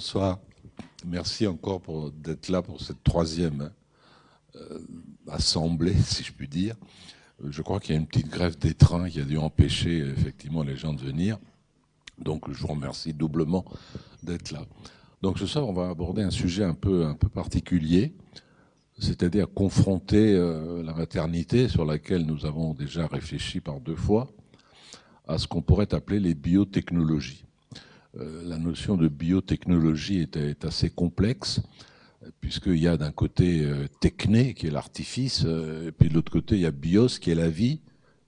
bonsoir. Merci encore d'être là pour cette troisième euh, assemblée, si je puis dire. Je crois qu'il y a une petite grève des trains qui a dû empêcher effectivement les gens de venir. Donc je vous remercie doublement d'être là. Donc ce soir, on va aborder un sujet un peu, particulier, c'est-à-dire confronter euh, la maternité, sur laquelle nous avons déjà réfléchi par deux fois, à ce qu'on pourrait appeler les biotechnologies. Euh, la notion de biotechnologie est, assez complexe, puisqu'il y a d'un côté euh, techné, qui est l'artifice, et puis de l'autre côté, il y a bios, qui est la vie,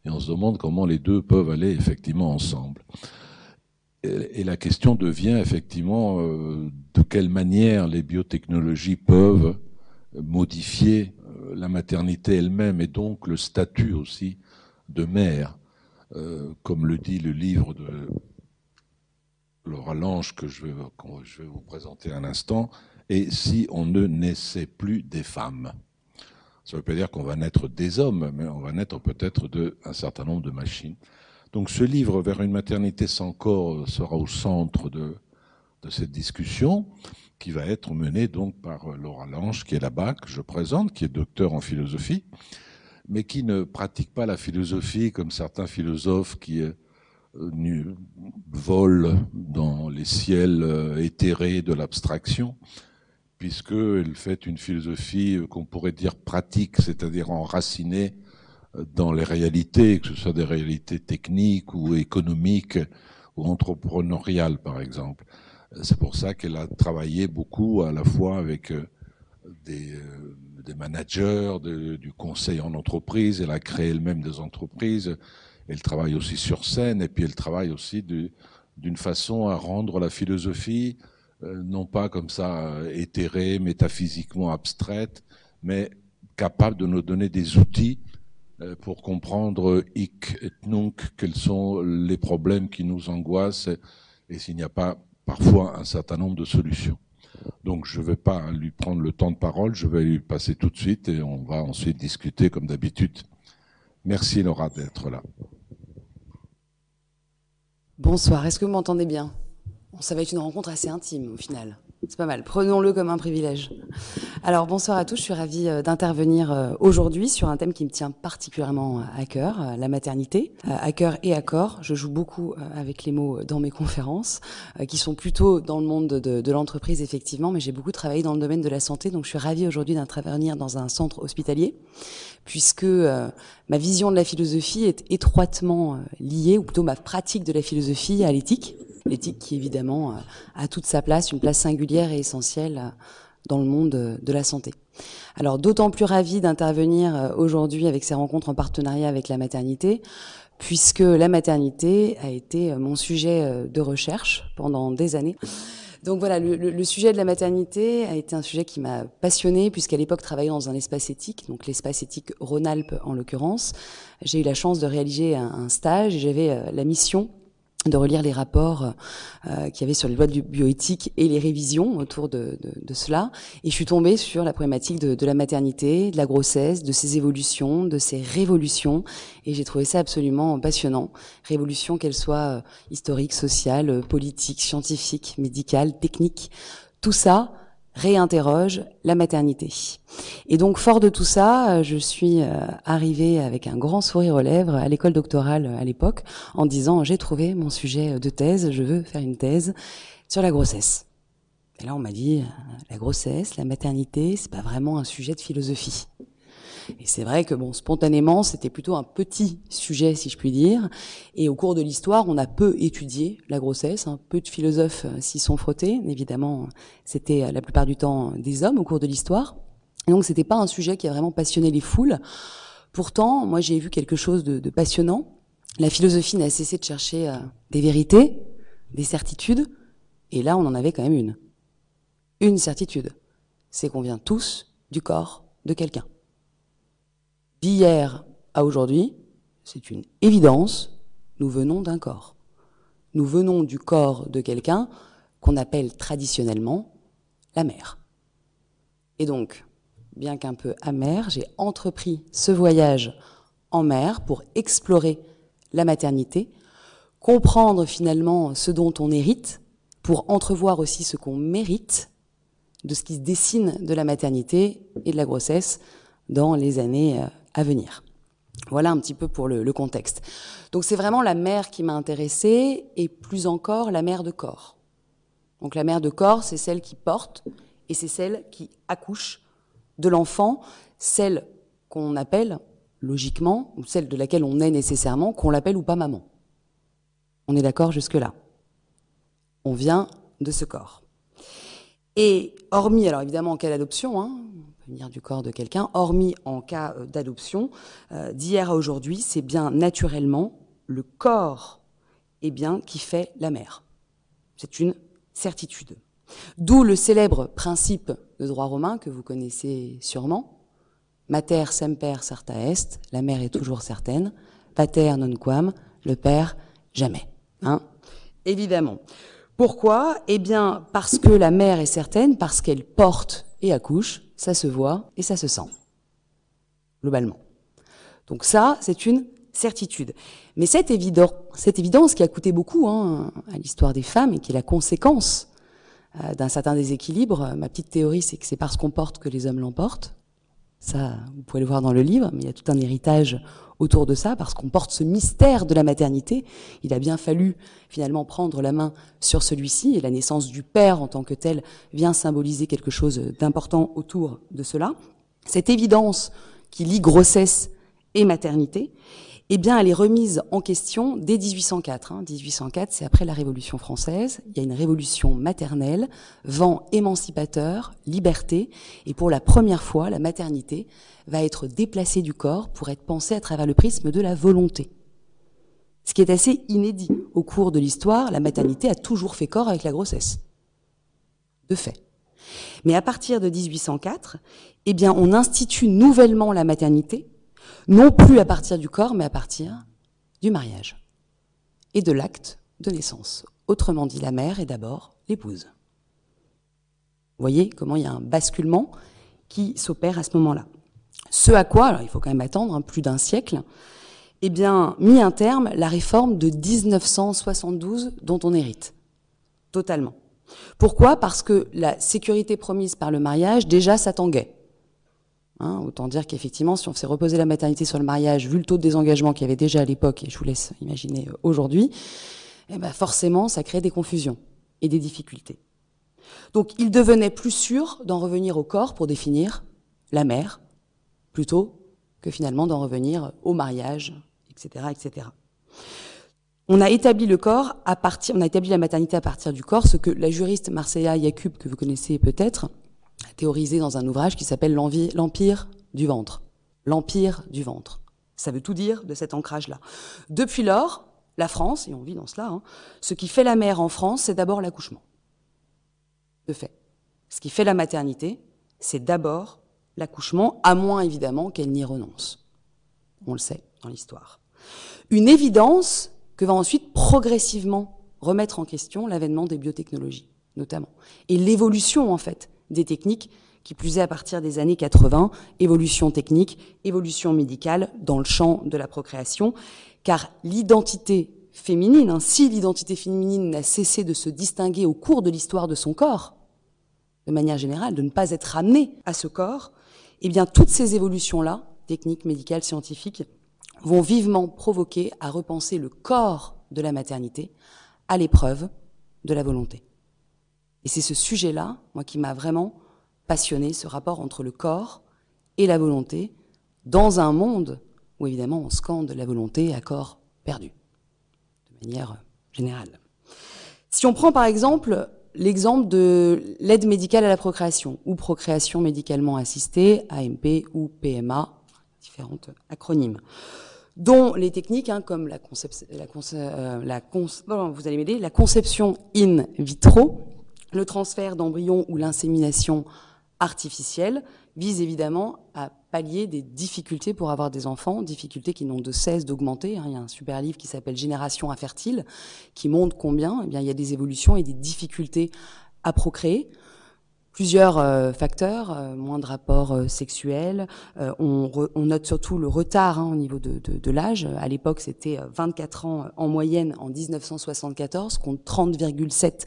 et on se demande comment les deux peuvent aller effectivement ensemble. Et la question devient effectivement euh, de quelle manière les biotechnologies peuvent modifier euh, la maternité elle-même et donc le statut aussi de mère, euh, comme le dit le livre de Laura Lange que je vais, vous présenter un instant, et si on ne naissait plus des femmes. Ça ne veut pas dire qu'on va naître des hommes, mais on va naître peut-être d'un certain nombre de machines. Donc ce livre, Vers une maternité sans corps, sera au centre de, de cette discussion, qui va être menée donc par Laura Lange, qui est là-bas, que je présente, qui est docteur en philosophie, mais qui ne pratique pas la philosophie comme certains philosophes qui euh, volent dans les ciels euh, éthérés de l'abstraction, puisqu'elle fait une philosophie euh, qu'on pourrait dire pratique, c'est-à-dire enracinée dans les réalités, que ce soit des réalités techniques ou économiques ou entrepreneuriales, par exemple. C'est pour ça qu'elle a travaillé beaucoup à la fois avec euh, euh, des managers, du conseil en entreprise. Elle a créé elle-même des entreprises. Elle travaille aussi sur scène et puis elle travaille aussi d'une façon à rendre la philosophie euh, non pas comme ça éthérée, métaphysiquement abstraite, mais capable de nous donner des outils euh, pour comprendre hic et nunc quels sont les problèmes qui nous angoissent et s'il n'y a pas parfois un certain nombre de solutions. Donc je ne vais pas lui prendre le temps de parole, je vais lui passer tout de suite et on va ensuite discuter comme d'habitude. Merci Laura d'être là. Bonsoir, est-ce que vous m'entendez bien? Ça va être une rencontre assez intime au final. C'est pas mal. Prenons-le comme un privilège. Alors bonsoir à tous. Je suis ravie euh, d'intervenir euh, aujourd'hui sur un thème qui me tient particulièrement euh, à cœur, la maternité, à cœur et à corps. Je joue beaucoup avec les mots dans mes conférences, qui sont plutôt dans le monde de, de l'entreprise effectivement, mais j'ai beaucoup travaillé dans le domaine de la santé, donc je suis ravie aujourd'hui d'intervenir dans un centre hospitalier, puisque ma vision de la philosophie est étroitement liée, ou plutôt ma pratique de la philosophie à l'éthique l'éthique qui évidemment a toute sa place, une place singulière et essentielle dans le monde de la santé. Alors d'autant plus ravi d'intervenir euh, aujourd'hui avec ces rencontres en partenariat avec la maternité, puisque la maternité a été euh, mon sujet euh, de recherche pendant des années. Donc voilà, le, sujet de la maternité a été un sujet qui m'a passionné puisqu'à l'époque travaillant dans un espace éthique, donc l'espace éthique Rhône-Alpes en l'occurrence, j'ai eu la chance de réaliser un, un stage et j'avais la mission de relire les rapports euh, qu'il y avait sur les lois de bioéthique et les révisions autour de, de, de, cela. Et je suis tombée sur la problématique de, de, la maternité, de la grossesse, de ses évolutions, de ses révolutions. Et j'ai trouvé ça absolument passionnant. Révolution, qu'elle soit euh, historique, sociale, politique, scientifique, médicale, technique. Tout ça réinterroge la maternité. Et donc, fort de tout ça, euh, je suis euh, arrivée avec un grand sourire aux lèvres à l'école doctorale euh, à l'époque, en disant j'ai trouvé mon sujet de thèse, je veux faire une thèse sur la grossesse. Et là, on m'a dit la grossesse, la maternité, c'est pas vraiment un sujet de philosophie. Et c'est vrai que bon, spontanément, c'était plutôt un petit sujet, si je puis dire. Et au cours de l'histoire, on a peu étudié la grossesse. Hein. Peu de philosophes euh, s'y sont frottés. Évidemment, c'était euh, la plupart du temps des hommes au cours de l'histoire. Et donc, c'était pas un sujet qui a vraiment passionné les foules. Pourtant, moi, j'ai vu quelque chose de, passionnant. La philosophie n'a cessé de chercher euh, des vérités, des certitudes. Et là, on en avait quand même une. Une certitude. C'est qu'on vient tous du corps de quelqu'un d'hier à aujourd'hui, c'est une évidence, nous venons d'un corps. Nous venons du corps de quelqu'un qu'on appelle traditionnellement la mère. Et donc, bien qu'un peu amer, j'ai entrepris ce voyage en mer pour explorer la maternité, comprendre finalement ce dont on hérite pour entrevoir aussi ce qu'on mérite de ce qui se dessine de la maternité et de la grossesse dans les années euh, à venir. Voilà un petit peu pour le, contexte. Donc c'est vraiment la mère qui m'a intéressée et plus encore la mère de corps. Donc la mère de corps, c'est celle qui porte et c'est celle qui accouche de l'enfant, celle qu'on appelle logiquement, ou celle de laquelle on est nécessairement, qu'on l'appelle ou pas maman. On est d'accord jusque-là. On vient de ce corps. Et hormis, alors évidemment en cas d'adoption, hein, du corps de quelqu'un, hormis en cas euh, d'adoption, euh, d'hier à aujourd'hui, c'est bien naturellement le corps eh bien, qui fait la mère. C'est une certitude. D'où le célèbre principe de droit romain que vous connaissez sûrement. Mater semper certa est, la mère est toujours certaine. Pater non quam, le père jamais. Hein Évidemment. Pourquoi? Eh bien, parce que la mère est certaine, parce qu'elle porte et accouche, ça se voit et ça se sent. Globalement. Donc ça, c'est une certitude. Mais cette, évidence, qui a coûté beaucoup hein, à l'histoire des femmes et qui est la conséquence euh, d'un certain déséquilibre, ma petite théorie, c'est que c'est parce qu'on porte que les hommes l'emportent. Ça, vous pouvez le voir dans le livre, mais il y a tout un héritage autour de ça, parce qu'on porte ce mystère de la maternité. Il a bien fallu finalement prendre la main sur celui-ci, et la naissance du père en tant que tel vient symboliser quelque chose d'important autour de cela. Cette évidence qui lie grossesse et maternité, eh bien, elle est remise en question dès 1804. Hein. 1804, c'est après la Révolution française. Il y a une révolution maternelle, vent émancipateur, liberté, et pour la première fois, la maternité va être déplacée du corps pour être pensée à travers le prisme de la volonté. Ce qui est assez inédit. Au cours de l'histoire, la maternité a toujours fait corps avec la grossesse. De fait. Mais à partir de 1804, eh bien, on institue nouvellement la maternité non plus à partir du corps, mais à partir du mariage et de l'acte de naissance. Autrement dit, la mère est d'abord l'épouse. Vous voyez comment il y a un basculement qui s'opère à ce moment-là. Ce à quoi, il faut quand même attendre hein, plus d'un siècle, eh bien, mis un terme la réforme de 1972 dont on hérite. Totalement. Pourquoi? Parce que la sécurité promise par le mariage, déjà, s'attendait. Hein, autant dire qu'effectivement, si on s'est reposé la maternité sur le mariage, vu le taux de désengagement qu'il y avait déjà à l'époque, et je vous laisse imaginer euh, aujourd'hui, eh ben forcément, ça crée des confusions et des difficultés. Donc, il devenait plus sûr d'en revenir au corps pour définir la mère, plutôt que finalement d'en revenir au mariage, etc., etc. On a établi le corps à partir, on a établi la maternité à partir du corps, ce que la juriste Marseilla Yacoub, que vous connaissez peut-être, théorisé dans un ouvrage qui s'appelle L'Empire du ventre. L'Empire du ventre. Ça veut tout dire de cet ancrage-là. Depuis lors, la France, et on vit dans cela, hein, ce qui fait la mère en France, c'est d'abord l'accouchement. De fait. Ce qui fait la maternité, c'est d'abord l'accouchement, à moins évidemment qu'elle n'y renonce. On le sait dans l'histoire. Une évidence que va ensuite progressivement remettre en question l'avènement des biotechnologies, notamment. Et l'évolution, en fait, des techniques, qui plus est à partir des années 80, évolution technique, évolution médicale dans le champ de la procréation, car l'identité féminine, hein, si l'identité féminine n'a cessé de se distinguer au cours de l'histoire de son corps, de manière générale, de ne pas être amenée à ce corps, eh bien toutes ces évolutions-là, techniques, médicales, scientifiques, vont vivement provoquer à repenser le corps de la maternité à l'épreuve de la volonté. Et c'est ce sujet-là, moi, qui m'a vraiment passionné, ce rapport entre le corps et la volonté, dans un monde où évidemment on scande la volonté à corps perdu, de manière générale. Si on prend par exemple l'exemple de l'aide médicale à la procréation, ou procréation médicalement assistée, AMP ou PMA, différentes acronymes, dont les techniques comme euh, la conception in vitro, le transfert d'embryons ou l'insémination artificielle vise évidemment à pallier des difficultés pour avoir des enfants, difficultés qui n'ont de cesse d'augmenter. Hein. Il y a un super livre qui s'appelle Génération infertile qui montre combien eh il y a des évolutions et des difficultés à procréer. Plusieurs euh, facteurs, euh, moins de rapports euh, sexuels. On, note surtout le retard hein, au niveau de l'âge. À l'époque, c'était 24 ans en moyenne en 1974, contre 30,7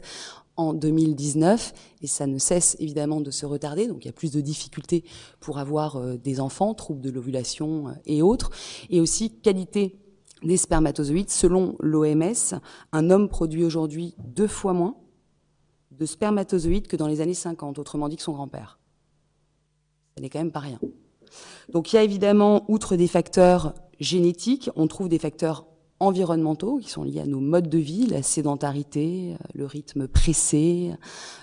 en 2019 et ça ne cesse évidemment de se retarder. Donc il y a plus de difficultés pour avoir euh, des enfants, troubles de l'ovulation euh, et autres. Et aussi qualité des spermatozoïdes. Selon l'OMS, un homme produit aujourd'hui deux fois moins de spermatozoïdes que dans les années 50, autrement dit que son grand-père. Ce n'est quand même pas rien. Donc il y a évidemment, outre des facteurs génétiques, on trouve des facteurs environnementaux qui sont liés à nos modes de vie, la sédentarité, euh, le rythme pressé,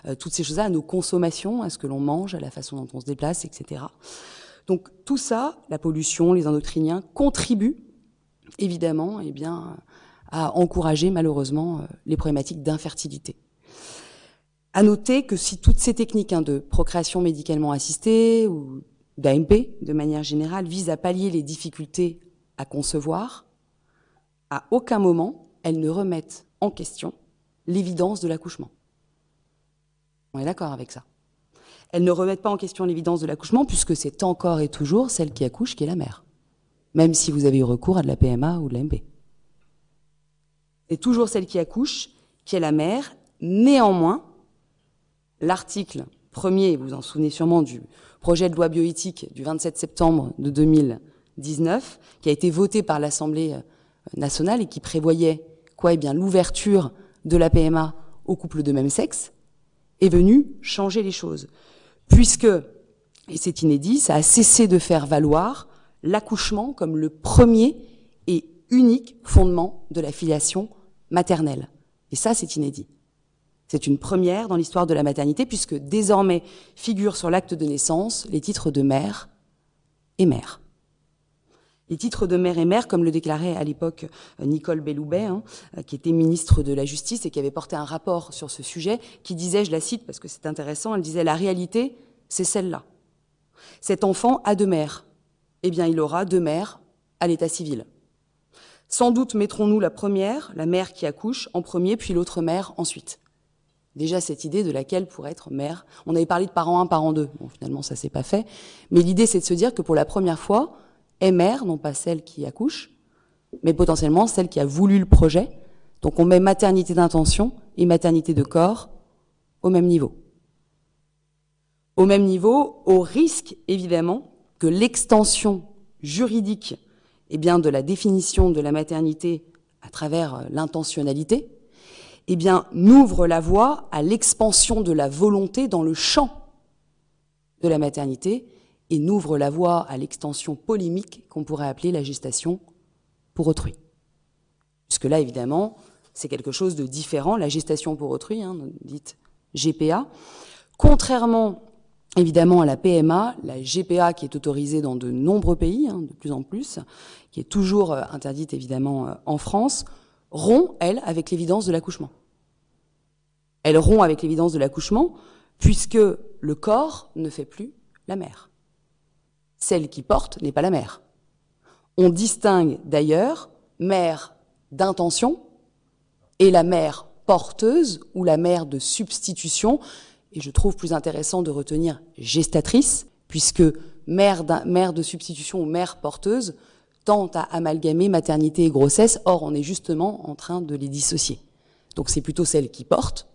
euh, toutes ces choses-là, à nos consommations, à ce que l'on mange, à la façon dont on se déplace, etc. Donc tout ça, la pollution, les endocriniens, contribuent évidemment eh bien, à encourager malheureusement euh, les problématiques d'infertilité. À noter que si toutes ces techniques hein, de procréation médicalement assistée ou d'AMP de manière générale visent à pallier les difficultés à concevoir, à aucun moment elles ne remettent en question l'évidence de l'accouchement. On est d'accord avec ça. Elles ne remettent pas en question l'évidence de l'accouchement puisque c'est encore et toujours celle qui accouche qui est la mère, même si vous avez eu recours à de la PMA ou de l'AMP. C'est toujours celle qui accouche qui est la mère. Néanmoins, l'article premier, vous vous en souvenez sûrement du projet de loi bioéthique du 27 septembre de 2019, qui a été voté par l'Assemblée nationale et qui prévoyait quoi? Eh bien, l'ouverture de la PMA aux couples de même sexe, est venu changer les choses. Puisque, et c'est inédit, ça a cessé de faire valoir l'accouchement comme le premier et unique fondement de la filiation maternelle. Et ça, c'est inédit. C'est une première dans l'histoire de la maternité puisque désormais figurent sur l'acte de naissance les titres de mère et mère. Les titres de mère et mère, comme le déclarait à l'époque euh, Nicole Belloubet, hein, euh, qui était ministre de la Justice et qui avait porté un rapport sur ce sujet, qui disait, je la cite parce que c'est intéressant, elle disait la réalité, c'est celle-là. Cet enfant a deux mères. Eh bien, il aura deux mères à l'état civil. Sans doute mettrons-nous la première, la mère qui accouche, en premier, puis l'autre mère ensuite déjà cette idée de laquelle pourrait être mère. On avait parlé de parent 1, parent 2. Bon, finalement, ça s'est pas fait. Mais l'idée, c'est de se dire que pour la première fois, mère, non pas celle qui accouche, mais potentiellement celle qui a voulu le projet. Donc on met maternité d'intention et maternité de corps au même niveau. Au même niveau, au risque, évidemment, que l'extension juridique eh bien, de la définition de la maternité à travers euh, l'intentionnalité, eh n'ouvre la voie à l'expansion de la volonté dans le champ de la maternité et n'ouvre la voie à l'extension polémique qu'on pourrait appeler la gestation pour autrui. Puisque là, évidemment, c'est quelque chose de différent, la gestation pour autrui, hein, dite GPA. Contrairement évidemment à la PMA, la GPA qui est autorisée dans de nombreux pays, hein, de plus en plus, qui est toujours euh, interdite évidemment euh, en France, rompt, elle, avec l'évidence de l'accouchement. Elle rompt avec l'évidence de l'accouchement, puisque le corps ne fait plus la mère. Celle qui porte n'est pas la mère. On distingue d'ailleurs mère d'intention et la mère porteuse ou la mère de substitution. Et je trouve plus intéressant de retenir gestatrice, puisque mère, de substitution ou mère porteuse tend à amalgamer maternité et grossesse, or on est justement en train de les dissocier. Donc c'est plutôt celle qui porte,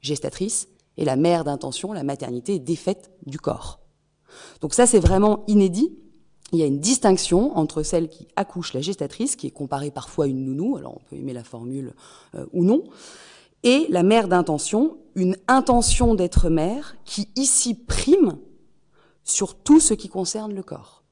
gestatrice, et la mère d'intention, la maternité, défaite du corps. Donc ça c'est vraiment inédit. Il y a une distinction entre celle qui accouche, la gestatrice, qui est comparée parfois à une nounou, alors on peut aimer la formule euh, ou non, et la mère d'intention, une intention d'être mère qui ici prime sur tout ce qui concerne le corps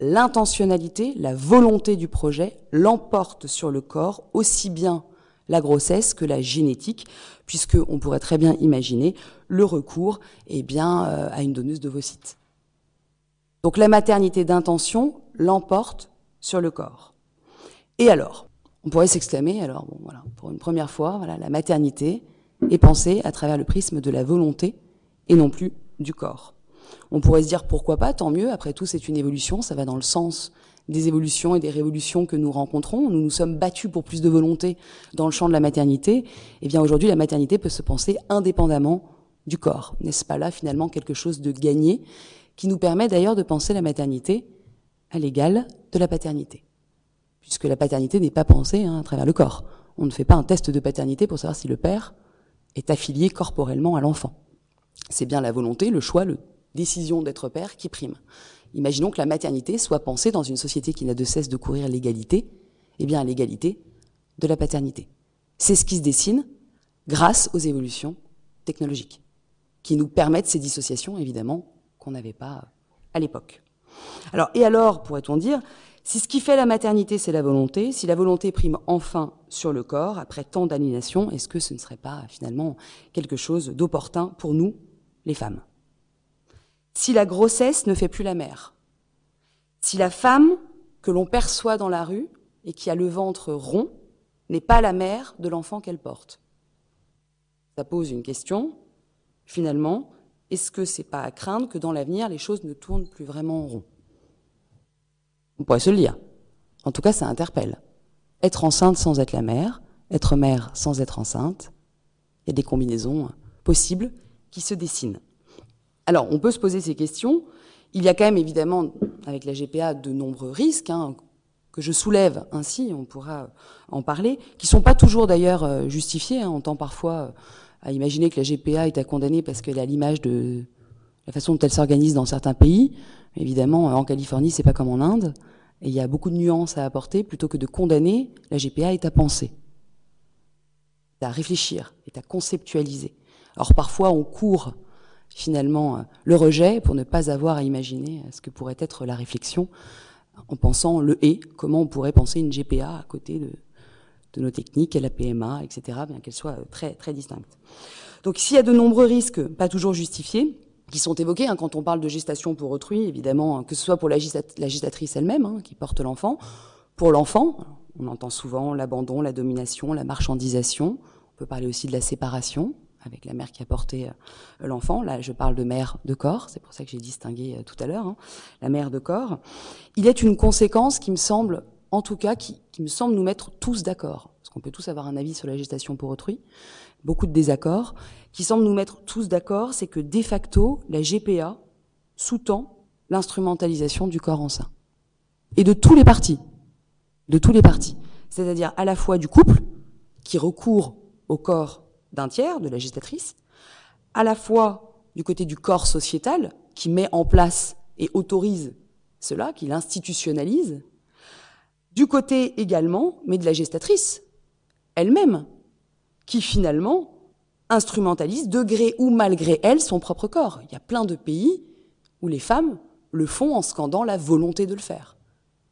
l'intentionnalité, la volonté du projet l'emporte sur le corps, aussi bien la grossesse que la génétique, puisque on pourrait très bien imaginer le recours eh bien, euh, à une donneuse d'ovocytes. Donc la maternité d'intention l'emporte sur le corps. Et alors, on pourrait s'exclamer, alors bon, voilà, pour une première fois, voilà, la maternité est pensée à travers le prisme de la volonté et non plus du corps. On pourrait se dire pourquoi pas, tant mieux, après tout c'est une évolution, ça va dans le sens des évolutions et des révolutions que nous rencontrons. Nous nous sommes battus pour plus de volonté dans le champ de la maternité. Et eh bien aujourd'hui, la maternité peut se penser indépendamment du corps. N'est-ce pas là finalement quelque chose de gagné qui nous permet d'ailleurs de penser la maternité à l'égal de la paternité? Puisque la paternité n'est pas pensée hein, à travers le corps. On ne fait pas un test de paternité pour savoir si le père est affilié corporellement à l'enfant. C'est bien la volonté, le choix, la décision d'être père qui prime. Imaginons que la maternité soit pensée dans une société qui n'a de cesse de courir l'égalité, eh bien l'égalité de la paternité. C'est ce qui se dessine grâce aux évolutions technologiques, qui nous permettent ces dissociations, évidemment, qu'on n'avait pas à l'époque. Alors, et alors, pourrait-on dire, si ce qui fait la maternité, c'est la volonté, si la volonté prime enfin sur le corps, après tant d'aliénation, est-ce que ce ne serait pas finalement quelque chose d'opportun pour nous, les femmes? Si la grossesse ne fait plus la mère, si la femme que l'on perçoit dans la rue et qui a le ventre rond n'est pas la mère de l'enfant qu'elle porte, ça pose une question, finalement, est-ce que c'est pas à craindre que dans l'avenir, les choses ne tournent plus vraiment en rond? On pourrait se le dire. En tout cas, ça interpelle. Être enceinte sans être la mère, être mère sans être enceinte, il y a des combinaisons possibles qui se dessinent. Alors, on peut se poser ces questions. Il y a quand même évidemment, avec la GPA, de nombreux risques hein, que je soulève ainsi, on pourra en parler, qui sont pas toujours d'ailleurs euh, justifiés. Hein. On entend parfois euh, à imaginer que la GPA est à condamner parce qu'elle à l'image de la façon dont elle s'organise dans certains pays. Évidemment, en Californie, c'est pas comme en Inde. Et il y a beaucoup de nuances à apporter. Plutôt que de condamner, la GPA est à penser, à réfléchir, est à conceptualiser. Alors parfois, on court finalement le rejet pour ne pas avoir à imaginer ce que pourrait être la réflexion en pensant le et, comment on pourrait penser une GPA à côté de, nos techniques, la PMA, etc., bien qu'elle soit très, très distincte. Donc s'il y a de nombreux risques, pas toujours justifiés, qui sont évoqués hein, quand on parle de gestation pour autrui, évidemment, hein, que ce soit pour la, gestatrice elle-même, hein, qui porte l'enfant, pour l'enfant, on entend souvent l'abandon, la domination, la marchandisation, on peut parler aussi de la séparation, avec la mère qui a porté euh, l'enfant. Là, je parle de mère de corps, c'est pour ça que j'ai distingué euh, tout à l'heure, la mère de corps. Il est une conséquence qui me semble en tout cas, qui, me semble nous mettre tous d'accord, parce qu'on peut tous avoir un avis sur la gestation pour autrui, beaucoup de désaccords, qui semble nous mettre tous d'accord, c'est que de facto, la GPA sous-tend l'instrumentalisation du corps enceint. Et de tous les partis. De tous les partis. C'est-à-dire à la fois du couple, qui recourt au corps d'un tiers, de la gestatrice, à la fois du côté du corps sociétal, qui met en place et autorise cela, qui l'institutionnalise, du côté également, mais de la gestatrice elle-même, qui finalement instrumentalise, de gré ou malgré elle, son propre corps. Il y a plein de pays où les femmes le font en scandant la volonté de le faire.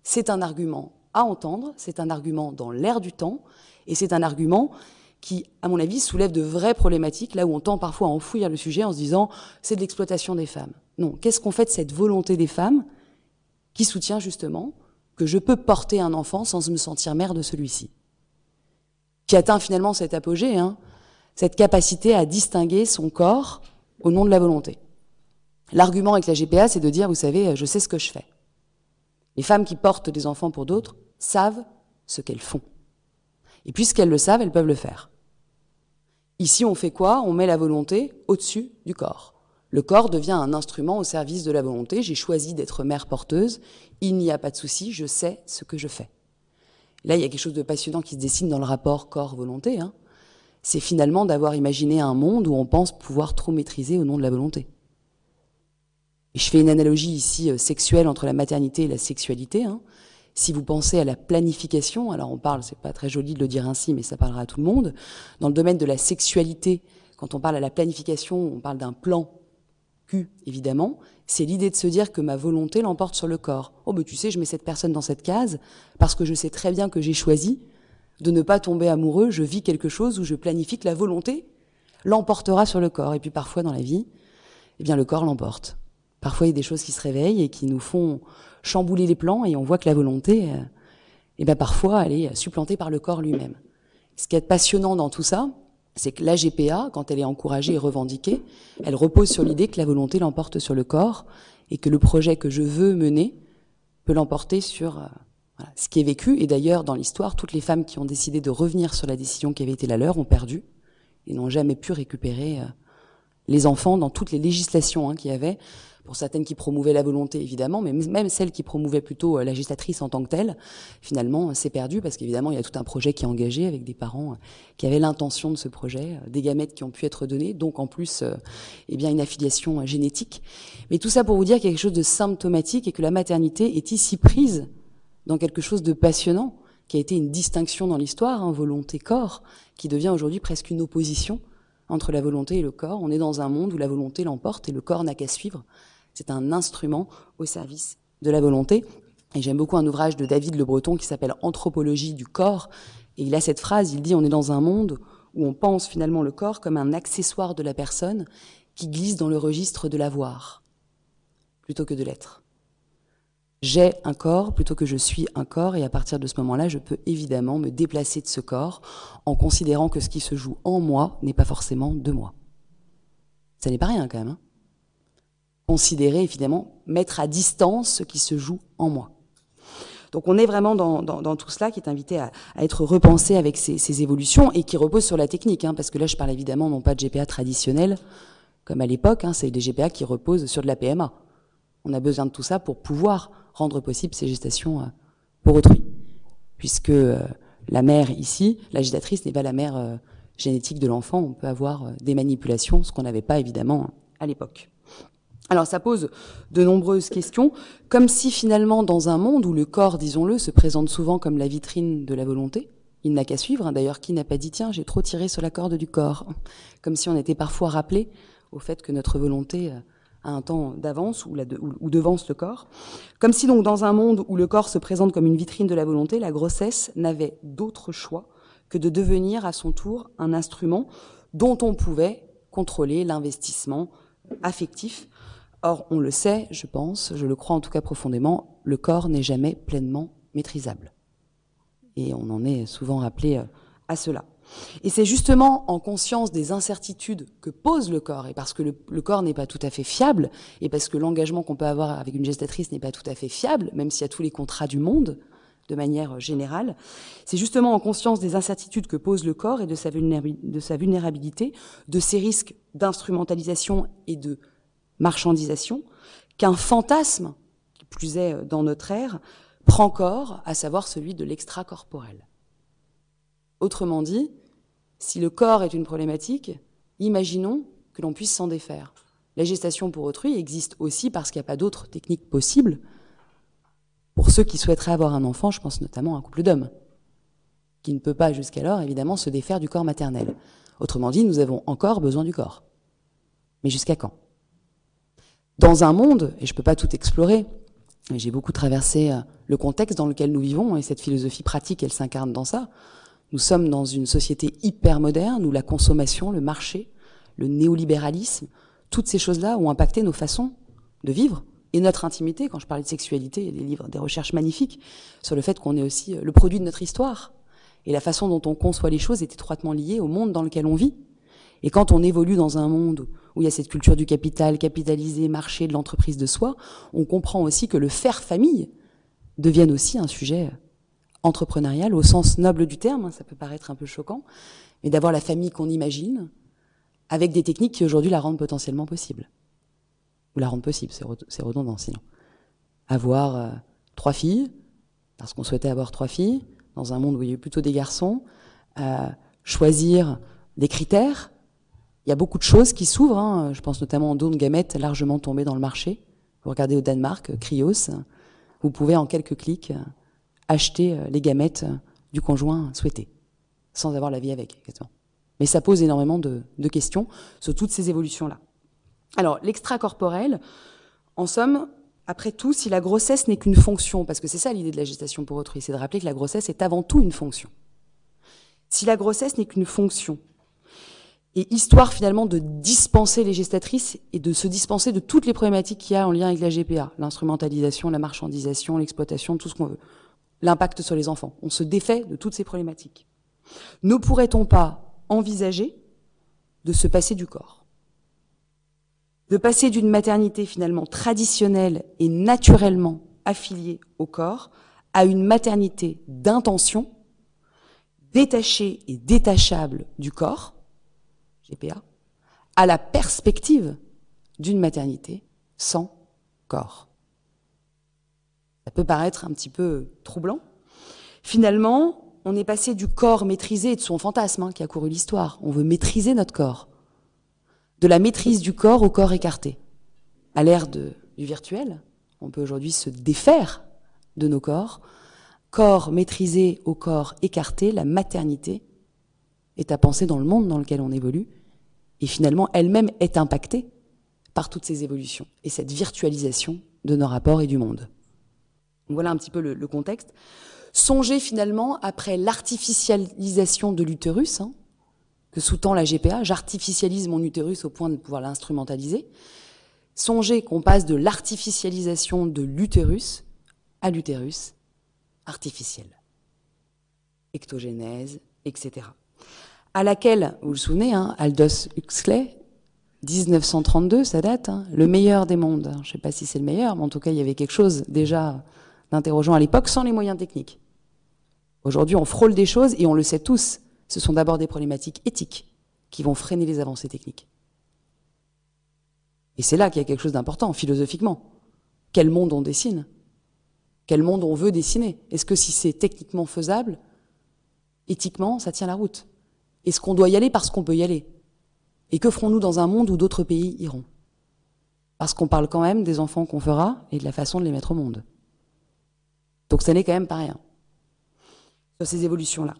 C'est un argument à entendre, c'est un argument dans l'air du temps, et c'est un argument qui, à mon avis, soulève de vraies problématiques, là où on tend parfois à enfouir le sujet en se disant c'est de l'exploitation des femmes. Non, qu'est-ce qu'on fait de cette volonté des femmes qui soutient justement que je peux porter un enfant sans me sentir mère de celui-ci? Qui atteint finalement cet apogée, hein, cette capacité à distinguer son corps au nom de la volonté. L'argument avec la GPA, c'est de dire, vous savez, je sais ce que je fais. Les femmes qui portent des enfants pour d'autres savent ce qu'elles font. Et puisqu'elles le savent, elles peuvent le faire. Ici, on fait quoi? On met la volonté au-dessus du corps. Le corps devient un instrument au service de la volonté. J'ai choisi d'être mère porteuse. Il n'y a pas de souci, je sais ce que je fais. Là, il y a quelque chose de passionnant qui se dessine dans le rapport corps-volonté. Hein. C'est finalement d'avoir imaginé un monde où on pense pouvoir trop maîtriser au nom de la volonté. Je fais une analogie ici euh, sexuelle entre la maternité et la sexualité. Hein. Si vous pensez à la planification, alors on parle, c'est pas très joli de le dire ainsi, mais ça parlera à tout le monde. Dans le domaine de la sexualité, quand on parle à la planification, on parle d'un plan évidemment, c'est l'idée de se dire que ma volonté l'emporte sur le corps. Oh, ben tu sais, je mets cette personne dans cette case parce que je sais très bien que j'ai choisi de ne pas tomber amoureux, je vis quelque chose où je planifie que la volonté l'emportera sur le corps. Et puis parfois dans la vie, eh bien le corps l'emporte. Parfois il y a des choses qui se réveillent et qui nous font chambouler les plans et on voit que la volonté, euh, eh bien parfois elle est supplantée par le corps lui-même. Ce qui est passionnant dans tout ça, c'est que la GPA, quand elle est encouragée et revendiquée, elle repose sur l'idée que la volonté l'emporte sur le corps et que le projet que je veux mener peut l'emporter sur euh, ce qui est vécu. Et d'ailleurs, dans l'histoire, toutes les femmes qui ont décidé de revenir sur la décision qui avait été la leur ont perdu et n'ont jamais pu récupérer euh, les enfants dans toutes les législations hein, qu'il y avait pour certaines qui promouvaient la volonté évidemment, mais même celles qui promouvaient plutôt la gestatrice en tant que telle, finalement c'est perdu parce qu'évidemment il y a tout un projet qui est engagé avec des parents qui avaient l'intention de ce projet, des gamètes qui ont pu être donnés, donc en plus eh bien une affiliation génétique. Mais tout ça pour vous dire quelque chose de symptomatique et que la maternité est ici prise dans quelque chose de passionnant qui a été une distinction dans l'histoire, hein, volonté-corps, qui devient aujourd'hui presque une opposition entre la volonté et le corps. On est dans un monde où la volonté l'emporte et le corps n'a qu'à suivre. C'est un instrument au service de la volonté. Et j'aime beaucoup un ouvrage de David Le Breton qui s'appelle Anthropologie du corps. Et il a cette phrase, il dit on est dans un monde où on pense finalement le corps comme un accessoire de la personne qui glisse dans le registre de l'avoir plutôt que de l'être j'ai un corps plutôt que je suis un corps et à partir de ce moment-là, je peux évidemment me déplacer de ce corps en considérant que ce qui se joue en moi n'est pas forcément de moi. Ça n'est pas rien quand même. Hein Considérer évidemment, mettre à distance ce qui se joue en moi. Donc on est vraiment dans, tout cela qui est invité à, être repensé avec ces, évolutions et qui repose sur la technique, hein, parce que là je parle évidemment non pas de GPA traditionnel comme à l'époque, hein, c'est des GPA qui reposent sur de la PMA. On a besoin de tout ça pour pouvoir rendre possible ces gestations euh, pour autrui. Puisque euh, la mère ici, la gestatrice n'est pas la mère euh, génétique de l'enfant, on peut avoir des manipulations, ce qu'on n'avait pas évidemment à l'époque. Alors ça pose de nombreuses questions, comme si finalement dans un monde où le corps, disons-le, se présente souvent comme la vitrine de la volonté, il n'a qu'à suivre, hein. d'ailleurs qui n'a pas dit tiens j'ai trop tiré sur la corde du corps, comme si on était parfois rappelé au fait que notre volonté à un temps d'avance ou, ou, devance le corps. Comme si donc dans un monde où le corps se présente comme une vitrine de la volonté, la grossesse n'avait d'autre choix que de devenir à son tour un instrument dont on pouvait contrôler l'investissement affectif. Or, on le sait, je pense, je le crois en tout cas profondément, le corps n'est jamais pleinement maîtrisable. Et on en est souvent rappelé euh, à cela. Et c'est justement en conscience des incertitudes que pose le corps, et parce que le, corps n'est pas tout à fait fiable, et parce que l'engagement qu'on peut avoir avec une gestatrice n'est pas tout à fait fiable, même s'il y a tous les contrats du monde, de manière générale, c'est justement en conscience des incertitudes que pose le corps et de sa vulnérabilité, de ses risques d'instrumentalisation et de marchandisation, qu'un fantasme, qui plus est dans notre ère, prend corps, à savoir celui de l'extracorporel. Autrement dit, si le corps est une problématique, imaginons que l'on puisse s'en défaire. La gestation pour autrui existe aussi parce qu'il n'y a pas d'autres techniques possibles. Pour ceux qui souhaiteraient avoir un enfant, je pense notamment à un couple d'hommes, qui ne peut pas jusqu'alors évidemment se défaire du corps maternel. Autrement dit, nous avons encore besoin du corps. Mais jusqu'à quand? Dans un monde, et je ne peux pas tout explorer, j'ai beaucoup traversé euh, le contexte dans lequel nous vivons, et cette philosophie pratique, elle s'incarne dans ça, nous sommes dans une société hyper moderne où la consommation, le marché, le néolibéralisme, toutes ces choses-là ont impacté nos façons de vivre et notre intimité. Quand je parlais de sexualité, il y a des livres, des recherches magnifiques sur le fait qu'on est aussi euh, le produit de notre histoire. Et la façon dont on conçoit les choses est étroitement liée au monde dans lequel on vit. Et quand on évolue dans un monde où il y a cette culture du capital, capitalisé, marché, de l'entreprise de soi, on comprend aussi que le faire famille devienne aussi un sujet entrepreneurial au sens noble du terme, hein, ça peut paraître un peu choquant, mais d'avoir la famille qu'on imagine avec des techniques qui aujourd'hui la rendent potentiellement possible. Ou la rendent possible, c'est redondant sinon. Avoir euh, trois filles, parce qu'on souhaitait avoir trois filles, dans un monde où il y a eu plutôt des garçons, euh, choisir des critères. Il y a beaucoup de choses qui s'ouvrent, hein. je pense notamment en don de gamètes largement tombées dans le marché. Vous regardez au Danemark, Cryos, vous pouvez en quelques clics acheter euh, les gamètes euh, du conjoint souhaité, sans avoir la vie avec. Mais ça pose énormément de, questions sur toutes ces évolutions-là. Alors, l'extracorporel, en somme, après tout, si la grossesse n'est qu'une fonction, parce que c'est ça l'idée de la gestation pour autrui, c'est de rappeler que la grossesse est avant tout une fonction. Si la grossesse n'est qu'une fonction, et histoire finalement de dispenser les gestatrices et de se dispenser de toutes les problématiques qu'il y a en lien avec la GPA, l'instrumentalisation, la marchandisation, l'exploitation, tout ce qu'on veut l'impact sur les enfants. On se défait de toutes ces problématiques. Ne pourrait-on pas envisager de se passer du corps? De passer d'une maternité finalement traditionnelle et naturellement affiliée au corps à une maternité d'intention détachée et détachable du corps, À la perspective d'une maternité sans corps. Ça peut paraître un petit peu troublant. Finalement, on est passé du corps maîtrisé et de son fantasme hein, qui a couru l'histoire. On veut maîtriser notre corps. De la maîtrise du corps au corps écarté. À l'ère du virtuel, on peut aujourd'hui se défaire de nos corps. Corps maîtrisé au corps écarté, la maternité est à penser dans le monde dans lequel on évolue et finalement elle-même est impactée par toutes ces évolutions et cette virtualisation de nos rapports et du monde. Voilà un petit peu le, contexte. Songez finalement, après l'artificialisation de l'utérus, hein, que sous-tend la GPA, j'artificialise mon utérus au point de pouvoir l'instrumentaliser, songez qu'on passe de l'artificialisation de l'utérus à l'utérus artificiel. Ectogénèse, etc à laquelle, vous vous souvenez, hein, Aldous Huxley, 1932, ça date, hein, le meilleur des mondes. Je ne sais pas si c'est le meilleur, mais en tout cas, il y avait quelque chose déjà d'interrogeant à l'époque sans les moyens techniques. Aujourd'hui, on frôle des choses et on le sait tous. Ce sont d'abord des problématiques éthiques qui vont freiner les avancées techniques. Et c'est là qu'il y a quelque chose d'important, philosophiquement. Quel monde on dessine? Quel monde on veut dessiner? Est-ce que si c'est techniquement faisable, éthiquement, ça tient la route? Est-ce qu'on doit y aller parce qu'on peut y aller Et que ferons-nous dans un monde où d'autres pays iront? Parce qu'on parle quand même des enfants qu'on fera et de la façon de les mettre au monde. Donc ça n'est quand même pas rien sur ces évolutions-là.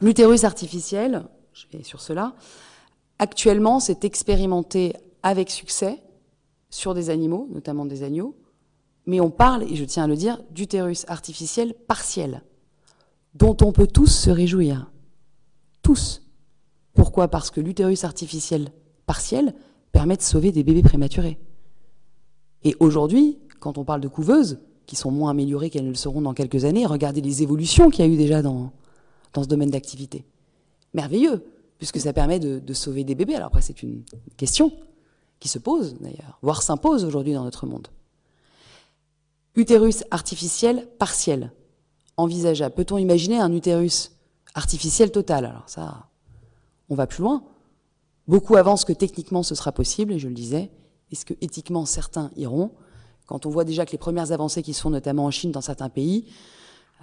L'utérus artificiel, je vais sur cela, actuellement c'est expérimenté avec succès sur des animaux, notamment des agneaux, mais on parle, et je tiens à le dire, d'utérus artificiel partiel, dont on peut tous se réjouir. Tous. Pourquoi? Parce que l'utérus artificiel partiel permet de sauver des bébés prématurés. Et aujourd'hui, quand on parle de couveuses, qui sont moins améliorées qu'elles ne le seront dans quelques années, regardez les évolutions qu'il y a eu déjà dans, ce domaine d'activité. Merveilleux, puisque ça permet de, de sauver des bébés. Alors après, c'est une question qui se pose d'ailleurs, voire s'impose aujourd'hui dans notre monde. Utérus artificiel partiel, envisageable. Peut-on imaginer un utérus artificiel total? Alors ça, on va plus loin. Beaucoup avancent que techniquement ce sera possible, et je le disais. Est-ce que éthiquement certains iront Quand on voit déjà que les premières avancées qui se font notamment en Chine dans certains pays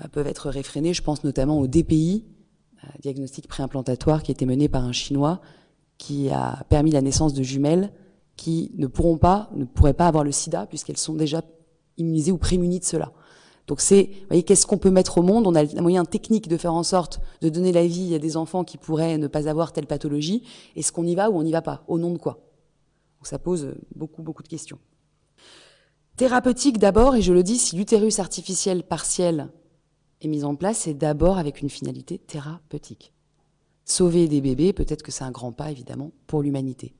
euh, peuvent être réfrénées, je pense notamment au DPI, euh, diagnostic préimplantatoire qui a été mené par un Chinois qui a permis la naissance de jumelles qui ne pourront pas, ne pourraient pas avoir le sida puisqu'elles sont déjà immunisées ou prémunies de cela. Donc c'est, vous voyez, qu'est-ce qu'on peut mettre au monde? On a un moyen technique de faire en sorte de donner la vie à des enfants qui pourraient ne pas avoir telle pathologie. Est-ce qu'on y va ou on n'y va pas? Au nom de quoi? Donc ça pose beaucoup, beaucoup de questions. Thérapeutique d'abord, et je le dis, si l'utérus artificiel partiel est mis en place, c'est d'abord avec une finalité thérapeutique. Sauver des bébés, peut-être que c'est un grand pas, évidemment, pour l'humanité.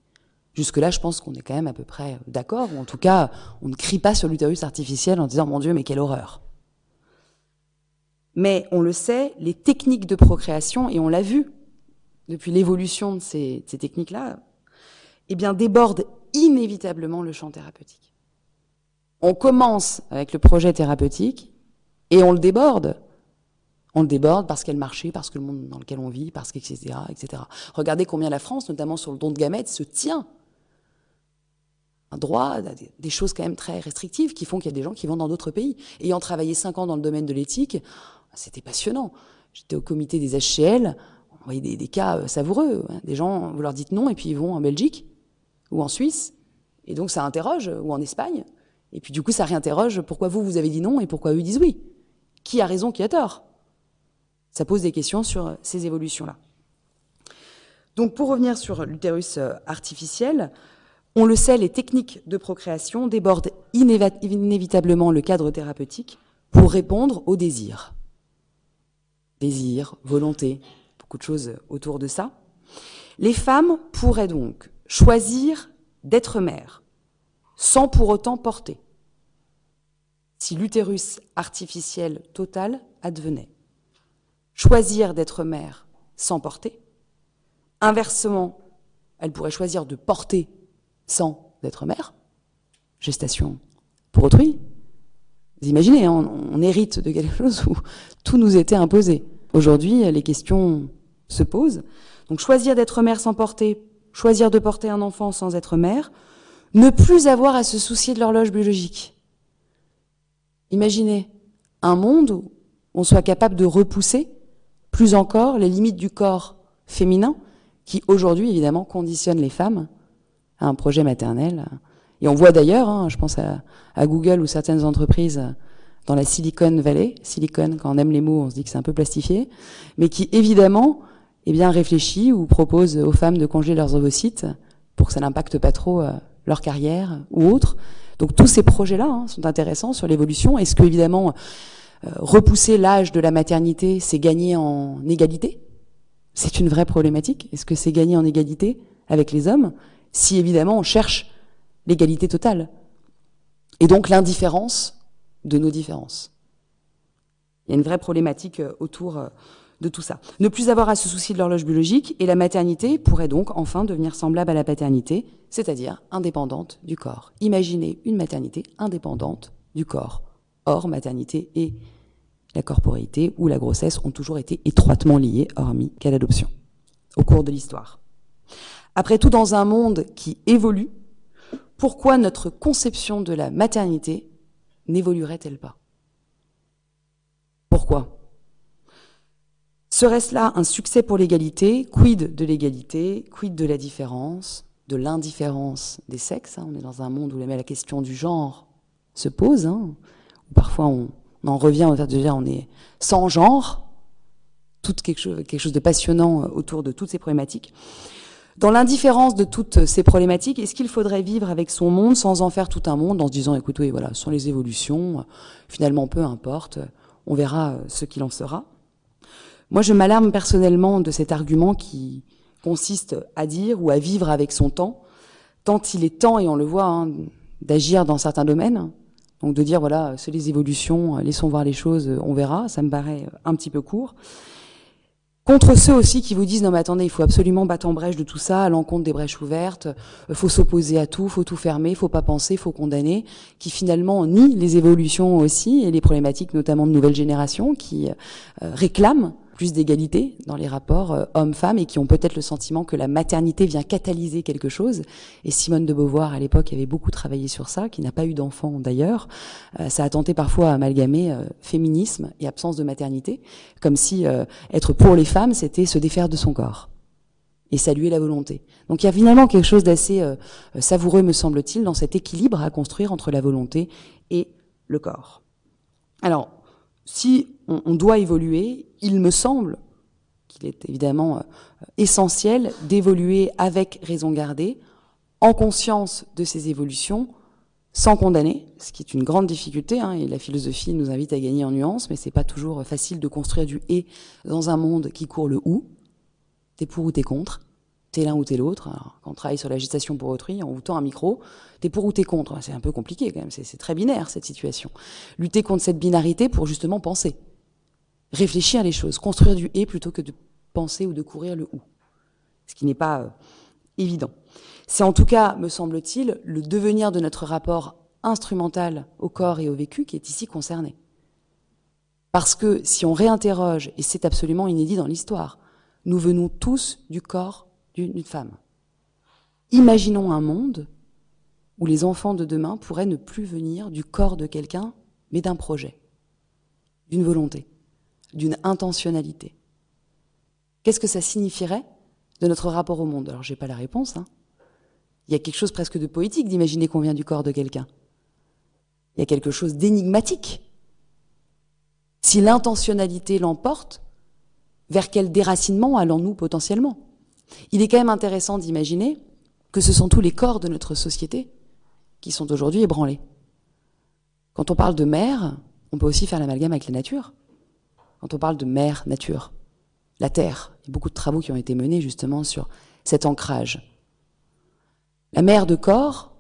Jusque-là, je pense qu'on est quand même à peu près d'accord, ou en tout cas, on ne crie pas sur l'utérus artificiel en disant, mon Dieu, mais quelle horreur. Mais on le sait, les techniques de procréation, et on l'a vu depuis l'évolution de ces, techniques-là, eh bien, débordent inévitablement le champ thérapeutique. On commence avec le projet thérapeutique et on le déborde. On le déborde parce qu'elle marchait, parce que le monde dans lequel on vit, parce que, etc., etc. Regardez combien la France, notamment sur le don de gamètes, se tient un droit, des choses quand même très restrictives qui font qu'il y a des gens qui vont dans d'autres pays. Ayant travaillé cinq ans dans le domaine de l'éthique, c'était passionnant. J'étais au comité des HCL, on voyait des, cas euh, savoureux. Hein. Des gens, vous leur dites non, et puis ils vont en Belgique ou en Suisse. Et donc ça interroge, ou en Espagne. Et puis du coup, ça réinterroge pourquoi vous, vous avez dit non et pourquoi eux disent oui. Qui a raison, qui a tort? Ça pose des questions sur ces évolutions-là. Donc pour revenir sur l'utérus euh, artificiel, on le sait, les techniques de procréation débordent inévitablement le cadre thérapeutique pour répondre aux désirs désir, volonté, beaucoup de choses autour de ça. Les femmes pourraient donc choisir d'être mères sans pour autant porter, si l'utérus artificiel total advenait. Choisir d'être mère sans porter. Inversement, elle pourrait choisir de porter sans être mère. Gestation pour autrui. Vous imaginez, hein, on hérite de quelque chose où tout nous était imposé. Aujourd'hui, les questions se posent. Donc choisir d'être mère sans porter, choisir de porter un enfant sans être mère, Ne plus avoir à se soucier de l'horloge biologique. Imaginez un monde où on soit capable de repousser plus encore les limites du corps féminin qui aujourd'hui évidemment conditionne les femmes à un projet maternel. Et on voit d'ailleurs, hein, je pense à, à, Google ou certaines entreprises dans la Silicon Valley, Silicon, quand on aime les mots, on se dit que c'est un peu plastifié, mais qui évidemment eh bien, réfléchit ou propose aux femmes de congeler leurs ovocytes pour que ça n'impacte pas trop euh, leur carrière ou autre. Donc tous ces projets-là hein, sont intéressants sur l'évolution. Est-ce que évidemment euh, repousser l'âge de la maternité, c'est gagner en égalité? C'est une vraie problématique. Est-ce que c'est gagner en égalité avec les hommes? Si évidemment on cherche l'égalité totale et donc l'indifférence de nos différences. Il y a une vraie problématique euh, autour de tout ça. Ne plus avoir à se soucier de l'horloge biologique et la maternité pourrait donc enfin devenir semblable à la paternité, c'est-à-dire indépendante du corps. Imaginez une maternité indépendante du corps. Or, maternité et la corporéité ou la grossesse ont toujours été étroitement liées, hormis qu'à l'adoption, au cours de l'histoire. Après tout, dans un monde qui évolue, pourquoi notre conception de la maternité n'évoluerait-elle pas? Pourquoi? Serait-ce là un succès pour l'égalité Quid de l'égalité Quid de la différence De l'indifférence des sexes hein? On est dans un monde où la question du genre se pose. Hein? Parfois, on, en revient au fait de dire on est sans genre. Tout quelque chose, de passionnant autour de toutes ces problématiques. Dans l'indifférence de toutes ces problématiques, est-ce qu'il faudrait vivre avec son monde sans en faire tout un monde, en se disant, écoutez, voilà, ce sont les évolutions, finalement, peu importe, on verra ce qu'il en sera? Moi, je m'alarme personnellement de cet argument qui consiste à dire ou à vivre avec son temps, tant il est temps, et on le voit, hein, d'agir dans certains domaines. Donc de dire, voilà, c'est les évolutions, laissons voir les choses, on verra, ça me paraît un petit peu court. Contre ceux aussi qui vous disent non mais attendez, il faut absolument battre en brèche de tout ça, à l'encontre des brèches ouvertes, il faut s'opposer à tout, faut tout fermer, faut pas penser, faut condamner, qui finalement nient les évolutions aussi et les problématiques notamment de nouvelles générations qui euh, réclament plus d'égalité dans les rapports euh, hommes-femmes et qui ont peut-être le sentiment que la maternité vient catalyser quelque chose. Et Simone de Beauvoir, à l'époque, avait beaucoup travaillé sur ça, qui n'a pas eu d'enfant d'ailleurs. Euh, ça a tenté parfois à amalgamer euh, féminisme et absence de maternité, comme si être pour les femmes, c'était se défaire de son corps et saluer la volonté. Donc il y a finalement quelque chose d'assez savoureux, me semble-t-il, dans cet équilibre à construire entre la volonté et le corps. Alors, si on, doit évoluer, il me semble qu'il est évidemment euh, essentiel d'évoluer avec raison gardée, en conscience de ces évolutions, sans condamner, ce qui est une grande difficulté, hein, et la philosophie nous invite à gagner en nuances, mais c'est pas toujours facile de construire du et dans un monde qui court le ou. T'es pour ou t'es contre t'es l'un ou t'es l'autre. Quand on travaille sur la gestation pour autrui, vous tend un micro, t'es pour ou t'es contre. C'est un peu compliqué quand même, c'est très binaire cette situation. Lutter contre cette binarité pour justement penser, réfléchir les choses, construire du et plutôt que de penser ou de courir le ou. Ce qui n'est pas euh, évident. C'est en tout cas, me semble-t-il, le devenir de notre rapport instrumental au corps et au vécu qui est ici concerné. Parce que si on réinterroge, et c'est absolument inédit dans l'histoire, nous venons tous du corps d'une femme. Imaginons un monde où les enfants de demain pourraient ne plus venir du corps de quelqu'un, mais d'un projet, d'une volonté, d'une intentionnalité. Qu'est-ce que ça signifierait de notre rapport au monde? Alors, j'ai pas la réponse. Hein. Il y a quelque chose presque de poétique d'imaginer qu'on vient du corps de quelqu'un. Il y a quelque chose d'énigmatique. Si l'intentionnalité l'emporte, vers quel déracinement allons-nous potentiellement? Il est quand même intéressant d'imaginer que ce sont tous les corps de notre société qui sont aujourd'hui ébranlés. Quand on parle de mère, on peut aussi faire l'amalgame avec la nature. Quand on parle de mère nature, la terre, il y a beaucoup de travaux qui ont été menés justement sur cet ancrage. La mère de corps,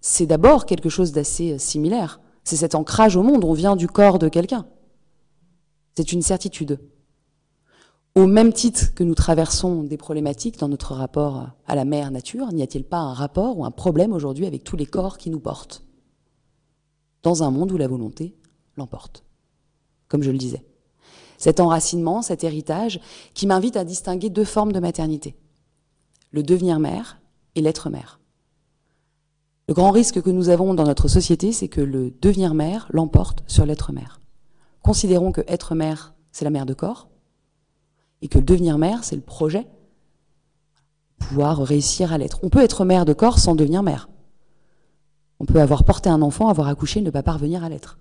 c'est d'abord quelque chose d'assez similaire. C'est cet ancrage au monde, on vient du corps de quelqu'un. C'est une certitude. Au même titre que nous traversons des problématiques dans notre rapport à la mère nature, n'y a-t-il pas un rapport ou un problème aujourd'hui avec tous les corps qui nous portent? Dans un monde où la volonté l'emporte, comme je le disais. Cet enracinement, cet héritage, qui m'invite à distinguer deux formes de maternité. Le devenir mère et l'être mère. Le grand risque que nous avons dans notre société, c'est que le devenir mère l'emporte sur l'être mère. Considérons que être mère, c'est la mère de corps, et que le devenir mère, c'est le projet, pouvoir réussir à l'être. On peut être mère de corps sans devenir mère. On peut avoir porté un enfant, avoir accouché, ne pas parvenir à l'être.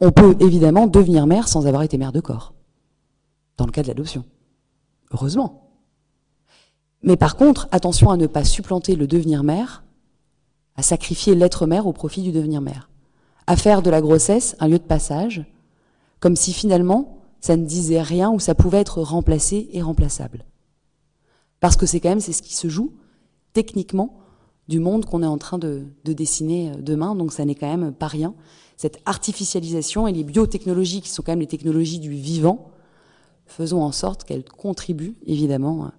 On peut évidemment devenir mère sans avoir été mère de corps, dans le cas de l'adoption. Heureusement. Mais par contre, attention à ne pas supplanter le devenir mère, à sacrifier l'être mère au profit du devenir mère, à faire de la grossesse un lieu de passage, comme si finalement ça ne disait rien ou ça pouvait être remplacé et remplaçable. Parce que c'est quand même c'est ce qui se joue techniquement du monde qu'on est en train de, dessiner euh, demain, donc ça n'est quand même pas rien. Cette artificialisation et les biotechnologies qui sont quand même les technologies du vivant, faisons en sorte qu'elles contribuent évidemment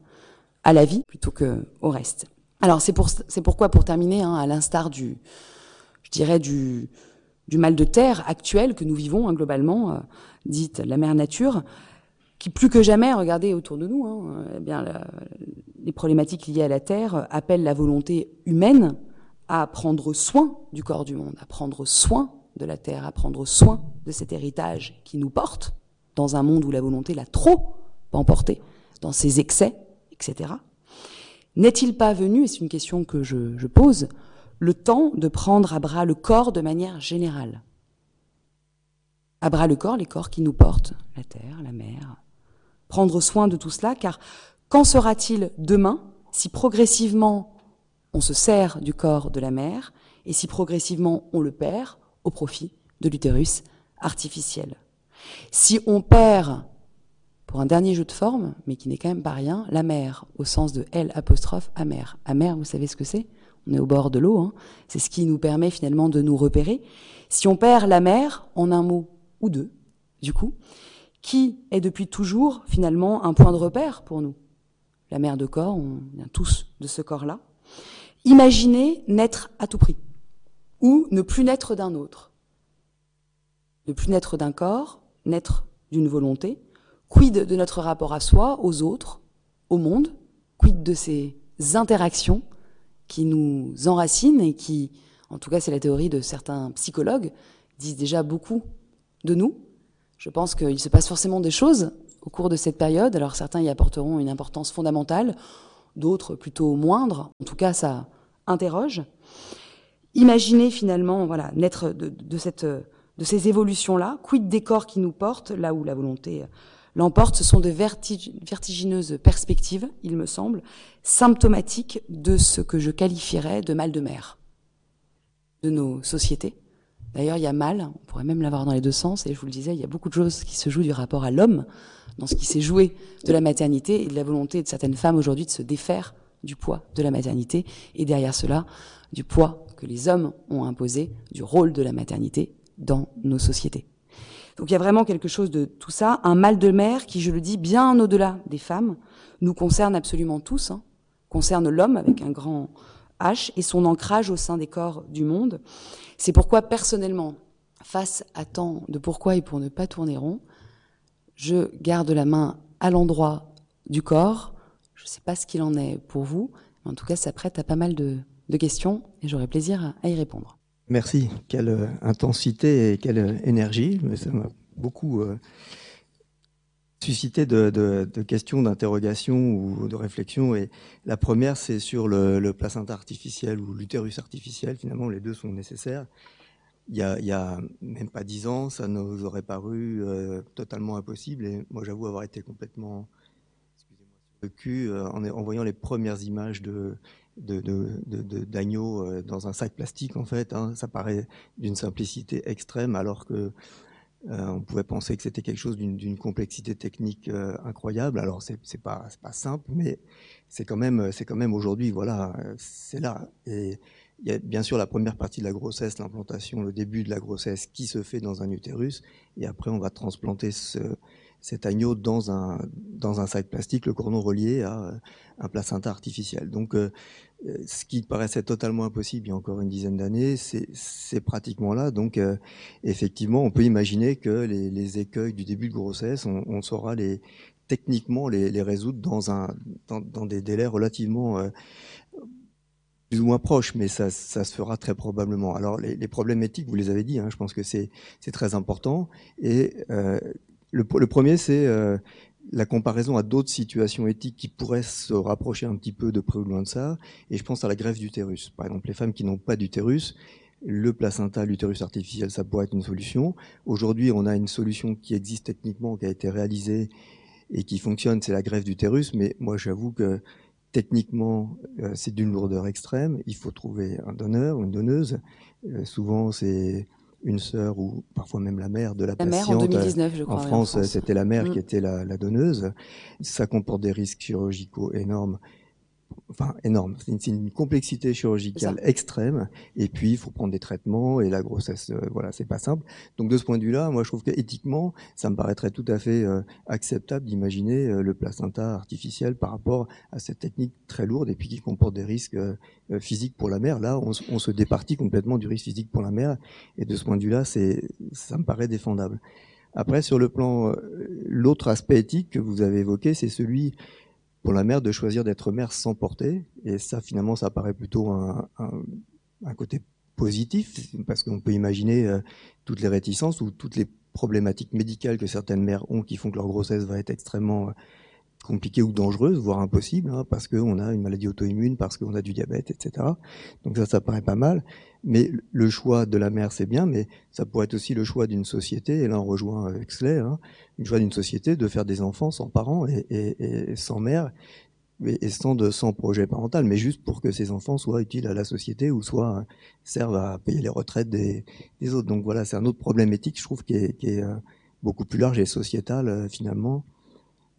à la vie plutôt qu'au reste. Alors c'est pour, pourquoi, pour terminer, hein, à l'instar du, je dirais du, du mal de terre actuel que nous vivons hein, globalement, euh, dite la mère nature, qui plus que jamais, regardez autour de nous, hein, eh bien, les problématiques liées à la terre appellent la volonté humaine à prendre soin du corps du monde, à prendre soin de la terre, à prendre soin de cet héritage qui nous porte dans un monde où la volonté l'a trop emporté, dans ses excès, etc. N'est-il pas venu, et c'est une question que je, pose, le temps de prendre à bras le corps de manière générale? À bras le corps, les corps qui nous portent, la terre, la mer. Prendre soin de tout cela, car Qu'en sera-t-il demain si progressivement on se sert du corps de la mère et si progressivement on le perd au profit de l'utérus artificiel Si on perd, pour un dernier jeu de forme, mais qui n'est quand même pas rien, la mère au sens de L apostrophe amère. Amère, vous savez ce que c'est? On est au bord de l'eau, hein c'est ce qui nous permet finalement de nous repérer. Si on perd la mère en un mot ou deux, du coup, qui est depuis toujours finalement un point de repère pour nous? La mère de corps, on vient tous de ce corps-là. Imaginez naître à tout prix, ou ne plus naître d'un autre. Ne plus naître d'un corps, naître d'une volonté. Quid de notre rapport à soi, aux autres, au monde Quid de ces interactions qui nous enracinent et qui, en tout cas c'est la théorie de certains psychologues, disent déjà beaucoup de nous. Je pense qu'il se passe forcément des choses au cours de cette période. Alors certains y apporteront une importance fondamentale, d'autres plutôt moindre. En tout cas, ça interroge. Imaginez finalement, voilà, naître de, cette, de ces évolutions-là. Quid des corps qui nous portent, là où la volonté l'emporte, ce sont de vertigineuses perspectives, il me semble, symptomatiques de ce que je qualifierais de mal de mer de nos sociétés. D'ailleurs, il y a mal, on pourrait même l'avoir dans les deux sens, et je vous le disais, il y a beaucoup de choses qui se jouent du rapport à l'homme, dans ce qui s'est joué de la maternité et de la volonté de certaines femmes aujourd'hui de se défaire du poids de la maternité, et derrière cela, du poids que les hommes ont imposé du rôle de la maternité dans nos sociétés. Donc il y a vraiment quelque chose de tout ça, un mal de mer qui, je le dis, bien au-delà des femmes, nous concerne absolument tous, hein, concerne l'homme avec un grand H et son ancrage au sein des corps du monde. C'est pourquoi personnellement, face à tant de pourquoi et pour ne pas tourner rond, je garde la main à l'endroit du corps. Je ne sais pas ce qu'il en est pour vous, mais en tout cas, ça prête à pas mal de, questions et j'aurai plaisir à, y répondre. Merci. Quelle euh, intensité et quelle euh, énergie. Ça m'a beaucoup euh, suscité de, questions, d'interrogations ou de réflexions. Et la première, c'est sur le, placenta artificiel ou l'utérus artificiel. Finalement, les deux sont nécessaires il y, a, même pas dix ans, ça nous aurait paru totalement impossible. Et moi, j'avoue avoir été complètement, sur le cul en, voyant les premières images de de, euh, dans un sac plastique. En fait, hein, ça paraît d'une simplicité extrême, alors que on pouvait penser que c'était quelque chose d'une complexité technique incroyable. Alors c'est pas pas simple, mais c'est quand même c'est quand même aujourd'hui voilà c'est là et il y a bien sûr la première partie de la grossesse, l'implantation, le début de la grossesse qui se fait dans un utérus, et après on va transplanter ce, cet agneau dans un, dans un sac plastique, le cordon relié à un placenta artificiel. Donc euh, ce qui paraissait totalement impossible il y a encore une dizaine d'années, c'est pratiquement là. Donc euh, effectivement, on peut imaginer que les, écueils du début de grossesse, on, saura les, techniquement les, résoudre dans, un, dans, des délais relativement... Euh, plus ou moins proche, mais ça, ça se fera très probablement. Alors les, problèmes éthiques, vous les avez dit, hein, je pense que c'est très important. Et euh, le, premier, c'est euh, la comparaison à d'autres situations éthiques qui pourraient se rapprocher un petit peu de près ou loin de ça. Et je pense à la greffe d'utérus. Par exemple, les femmes qui n'ont pas d'utérus, le placenta, l'utérus artificiel, ça pourrait être une solution. Aujourd'hui, on a une solution qui existe techniquement, qui a été réalisée et qui fonctionne, c'est la greffe d'utérus. Mais moi, j'avoue que techniquement, euh, c'est d'une lourdeur extrême. Il faut trouver un donneur, une donneuse. Euh, souvent, c'est une sœur ou parfois même la mère de la, la patiente. Mère en 2019, je crois. En France, c'était la mère qui mm. était la, la, donneuse. Ça comporte des risques chirurgicaux énormes enfin énorme. C'est une, complexité chirurgicale extrême. Et puis il faut prendre des traitements et la grossesse, euh, voilà, c'est pas simple. Donc de ce point de vue-là, moi je trouve qu'éthiquement, ça me paraîtrait tout à fait euh, acceptable d'imaginer euh, le placenta artificiel par rapport à cette technique très lourde et puis qui comporte des risques physiques pour la mère. Là, on, on, se départit complètement du risque physique pour la mère. Et de ce point de vue-là, c'est, ça me paraît défendable. Après, sur le plan, l'autre aspect éthique que vous avez évoqué, c'est celui pour la mère de choisir d'être mère sans porter. Et ça, finalement, ça paraît plutôt un, côté positif, parce qu'on peut imaginer euh, toutes les réticences ou toutes les problématiques médicales que certaines mères ont qui font que leur grossesse va être extrêmement euh, compliquée ou dangereuse, voire impossible, hein, parce qu'on a une maladie auto-immune, parce qu'on a du diabète, etc. Donc ça, ça paraît pas mal. Mais le choix de la mère, c'est bien, mais ça pourrait être aussi le choix d'une société, et là on rejoint Exley, hein, le choix d'une société de faire des enfants sans parents et, sans mère, et sans, de, sans projet parental, mais juste pour que ces enfants soient utiles à la société ou soit servent à payer les retraites des, autres. Donc voilà, c'est un autre problème éthique, je trouve, qui est, euh, beaucoup plus large et sociétal euh, finalement.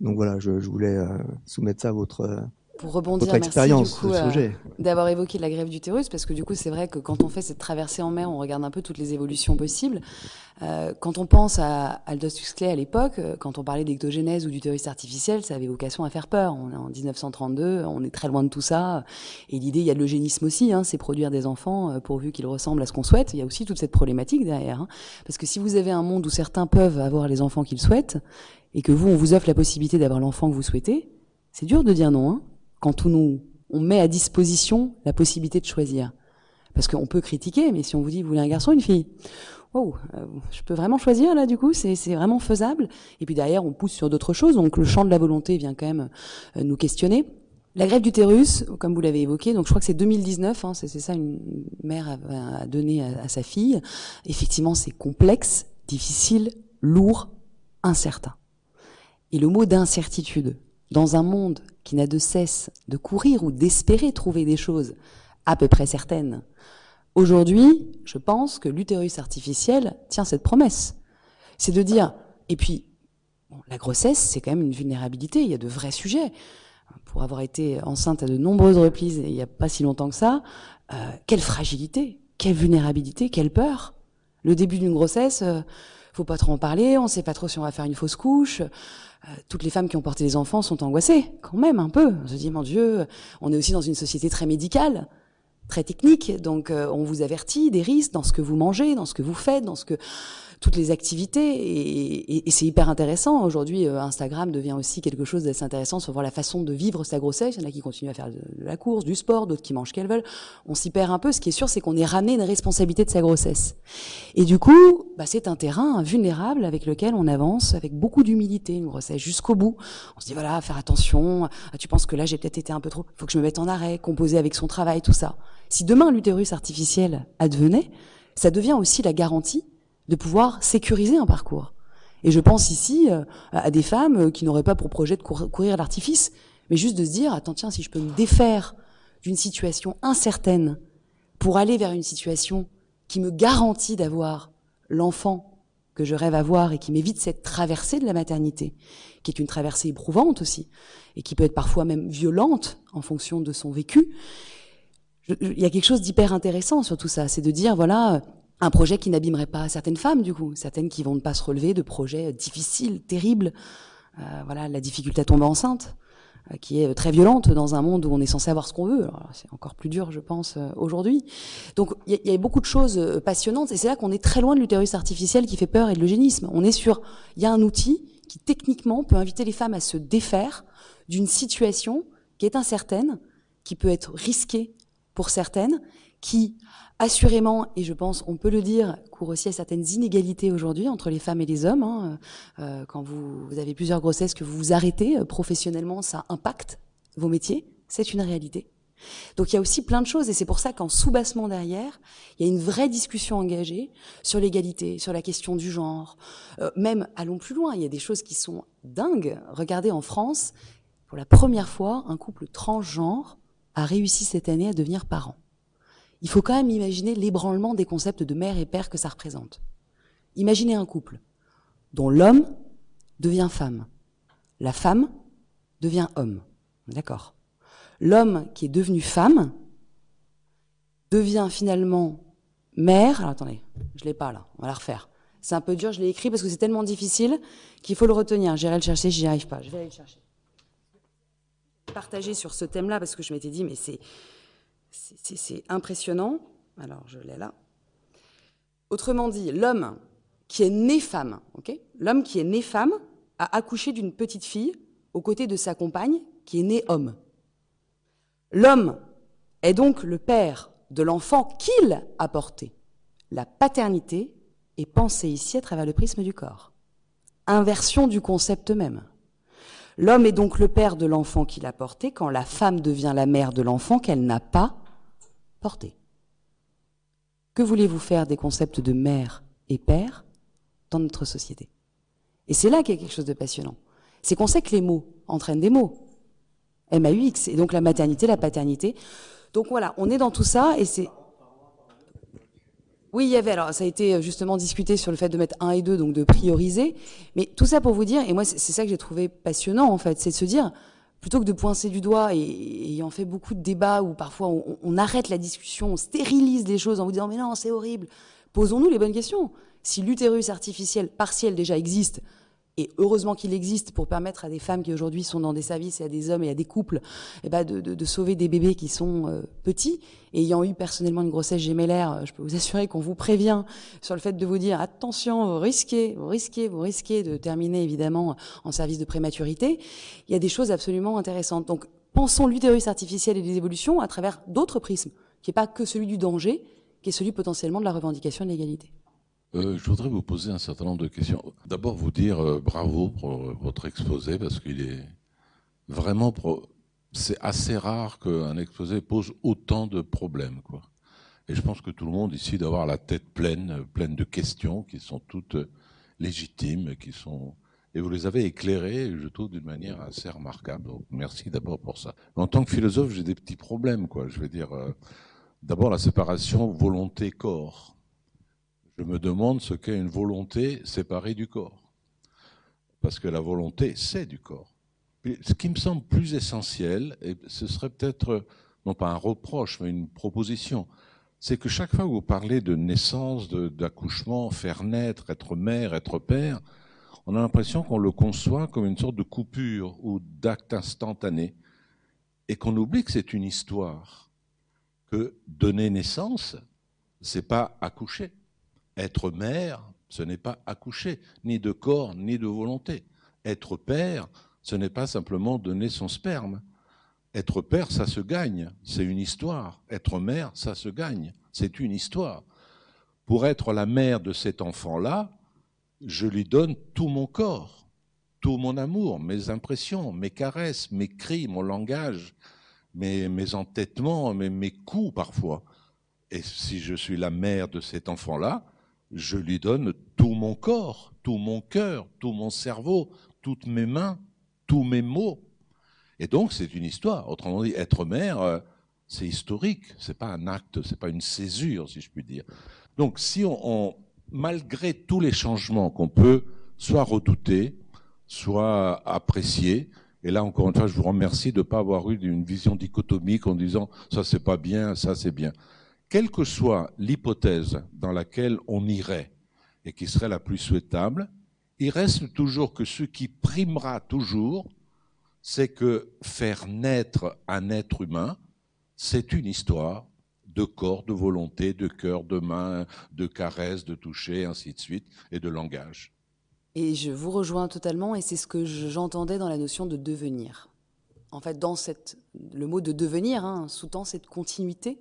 Donc voilà, je, je voulais euh, soumettre ça à votre euh, pour rebondir, votre expérience merci euh, d'avoir évoqué la grève d'utérus, parce que du coup, c'est vrai que quand on fait cette traversée en mer, on regarde un peu toutes les évolutions possibles. Euh, quand on pense à Aldous Huxley à l'époque, euh, quand on parlait d'ectogénèse ou d'utérus artificiel, ça avait vocation à faire peur. On est en 1932, on est très loin de tout ça. Et l'idée, il y a de l'eugénisme aussi, hein, c'est produire des enfants pourvu qu'ils ressemblent à ce qu'on souhaite. Il y a aussi toute cette problématique derrière. Hein, parce que si vous avez un monde où certains peuvent avoir les enfants qu'ils souhaitent, et que vous, on vous offre la possibilité d'avoir l'enfant que vous souhaitez, c'est dur de dire non, hein, quand on nous on met à disposition la possibilité de choisir. Parce qu'on peut critiquer, mais si on vous dit vous voulez un garçon, une fille, wow, euh, je peux vraiment choisir là du coup, c'est vraiment faisable. Et puis derrière, on pousse sur d'autres choses, donc le champ de la volonté vient quand même euh, nous questionner. La grève d'utérus, comme vous l'avez évoqué, donc je crois que c'est 2019, hein, c'est ça une mère a, a donné à, à sa fille. Effectivement, c'est complexe, difficile, lourd, incertain. Et le mot d'incertitude, dans un monde qui n'a de cesse de courir ou d'espérer trouver des choses à peu près certaines, aujourd'hui, je pense que l'utérus artificiel tient cette promesse. C'est de dire, et puis, la grossesse, c'est quand même une vulnérabilité, il y a de vrais sujets. Pour avoir été enceinte à de nombreuses reprises, il n'y a pas si longtemps que ça, euh, quelle fragilité, quelle vulnérabilité, quelle peur. Le début d'une grossesse, euh, faut pas trop en parler, on sait pas trop si on va faire une fausse couche. Euh, toutes les femmes qui ont porté des enfants sont angoissées, quand même un peu. On se dit, mon Dieu, on est aussi dans une société très médicale, très technique, donc euh, on vous avertit des risques dans ce que vous mangez, dans ce que vous faites, dans ce que toutes les activités et, et, et c'est hyper intéressant. Aujourd'hui, euh, Instagram devient aussi quelque chose d'assez intéressant sur voir la façon de vivre sa grossesse. Il y en a qui continuent à faire de, la course, du sport, d'autres qui mangent qu'elles veulent. On s'y perd un peu. Ce qui est sûr, c'est qu'on est ramené une responsabilité de sa grossesse. Et du coup, bah, c'est un terrain vulnérable avec lequel on avance avec beaucoup d'humilité, une grossesse jusqu'au bout. On se dit voilà, faire attention. Ah, tu penses que là, j'ai peut-être été un peu trop. Faut que je me mette en arrêt, composer avec son travail, tout ça. Si demain l'utérus artificiel advenait, ça devient aussi la garantie de pouvoir sécuriser un parcours. Et je pense ici euh, à des femmes euh, qui n'auraient pas pour projet de courir l'artifice, mais juste de se dire, attends, tiens, si je peux me défaire d'une situation incertaine pour aller vers une situation qui me garantit d'avoir l'enfant que je rêve avoir et qui m'évite cette traversée de la maternité, qui est une traversée éprouvante aussi, et qui peut être parfois même violente en fonction de son vécu. il y a quelque chose d'hyper intéressant sur tout ça, c'est de dire, voilà, un projet qui n'abîmerait pas certaines femmes, du coup, certaines qui vont ne pas se relever de projets difficiles, terribles. Euh, voilà, la difficulté à tomber enceinte, euh, qui est très violente dans un monde où on est censé avoir ce qu'on veut. C'est encore plus dur, je pense, euh, aujourd'hui. Donc, il y, y, a beaucoup de choses euh, passionnantes, et c'est là qu'on est très loin de l'utérus artificiel qui fait peur et de l'eugénisme. On est sur, il y a un outil qui techniquement peut inviter les femmes à se défaire d'une situation qui est incertaine, qui peut être risquée pour certaines, qui, assurément, et je pense, on peut le dire, court aussi à certaines inégalités aujourd'hui entre les femmes et les hommes. Hein. Euh, quand vous, vous, avez plusieurs grossesses, que vous vous arrêtez euh, professionnellement, ça impacte vos métiers. C'est une réalité. Donc il y a aussi plein de choses, et c'est pour ça qu'en sous-bassement derrière, il y a une vraie discussion engagée sur l'égalité, sur la question du genre. Euh, même, allons plus loin, il y a des choses qui sont dingues. Regardez en France, pour la première fois, un couple transgenre a réussi cette année à devenir parent il faut quand même imaginer l'ébranlement des concepts de mère et père que ça représente. Imaginez un couple dont l'homme devient femme, la femme devient homme. D'accord L'homme qui est devenu femme devient finalement mère. Alors attendez, je l'ai pas là, on va la refaire. C'est un peu dur, je l'ai écrit parce que c'est tellement difficile qu'il faut le retenir. J'irai le chercher, j'y arrive pas. Je vais aller le chercher. Partager sur ce thème-là parce que je m'étais dit, mais c'est c'est impressionnant. Alors, je l'ai là. Autrement dit, l'homme qui est né femme, L'homme qui est né femme a accouché d'une petite fille aux côtés de sa compagne qui est née homme. L'homme est donc le père de l'enfant qu'il a porté. La paternité est pensée ici à travers le prisme du corps. Inversion du concept même. L'homme est donc le père de l'enfant qu'il a porté quand la femme devient la mère de l'enfant qu'elle n'a pas Que voulez-vous faire des concepts de mère et père dans notre société? Et c'est là qu'il y a quelque chose de passionnant. C'est qu'on sait que les mots entraînent des mots. M-A-U-X, et donc la maternité, la paternité. Donc voilà, on est dans tout ça, et c'est... Oui, il y avait, alors ça a été justement discuté sur le fait de mettre un et deux, donc de prioriser, mais tout ça pour vous dire, et moi c'est ça que j'ai trouvé passionnant en fait, c'est de se dire, plutôt que de poincer du doigt et ayant fait beaucoup de débats où parfois on, on, arrête la discussion, on stérilise les choses en vous disant mais non c'est horrible, posons-nous les bonnes questions. Si l'utérus artificiel partiel déjà existe, et heureusement qu'il existe pour permettre à des femmes qui aujourd'hui sont dans des services et à des hommes et à des couples eh ben de, de, de, sauver des bébés qui sont euh, petits. Et ayant eu personnellement une grossesse gémellaire, euh, je peux vous assurer qu'on vous prévient sur le fait de vous dire attention, vous risquez, vous risquez, vous risquez de terminer évidemment en service de prématurité. Il y a des choses absolument intéressantes. Donc pensons l'utérus artificiel et les évolutions à travers d'autres prismes, qui n'est pas que celui du danger, qui est celui potentiellement de la revendication de l'égalité. Euh, je voudrais vous poser un certain nombre de questions. D'abord, vous dire euh, bravo pour euh, votre exposé, parce qu'il est vraiment. C'est assez rare qu'un exposé pose autant de problèmes. Quoi. Et je pense que tout le monde ici doit avoir la tête pleine, pleine de questions qui sont toutes légitimes, qui sont. Et vous les avez éclairées, je trouve, d'une manière assez remarquable. Merci d'abord pour ça. En tant que philosophe, j'ai des petits problèmes, quoi. Je veux dire, d'abord la séparation volonté-corps je me demande ce qu'est une volonté séparée du corps. Parce que la volonté, c'est du corps. ce qui me semble plus essentiel, et ce serait peut-être non pas un reproche, mais une proposition, c'est que chaque fois que vous parlez de naissance, d'accouchement, faire naître, être mère, être père, on a l'impression qu'on le conçoit comme une sorte de coupure ou d'acte instantané, et qu'on oublie que c'est une histoire, que donner naissance, c'est pas accoucher. Être mère, ce n'est pas accoucher, ni de corps, ni de volonté. Être père, ce n'est pas simplement donner son sperme. Être père, ça se gagne, c'est une histoire. Être mère, ça se gagne, c'est une histoire. Pour être la mère de cet enfant-là, je lui donne tout mon corps, tout mon amour, mes impressions, mes caresses, mes cris, mon langage, mes, entêtements, mes, mes coups parfois. Et si je suis la mère de cet enfant-là, je lui donne tout mon corps, tout mon cœur, tout mon cerveau, toutes mes mains, tous mes mots. Et donc c'est une histoire. Autrement dit, être mère, euh, c'est historique. C'est pas un acte, c'est pas une césure, si je puis dire. Donc si on, malgré tous les changements qu'on peut soit redouter, soit apprécier, et là encore une fois, je vous remercie de ne pas avoir eu une vision dichotomique en disant ça c'est pas bien, ça c'est bien quelle que soit l'hypothèse dans laquelle on irait et qui serait la plus souhaitable, il reste toujours que ce qui primera toujours, c'est que faire naître un être humain, c'est une histoire de corps, de volonté, de cœur, de main, de caresse, de toucher, ainsi de suite, et de langage. Et je vous rejoins totalement, et c'est ce que j'entendais dans la notion de devenir en fait, dans cette, le mot de devenir, hein, sous-tend cette continuité.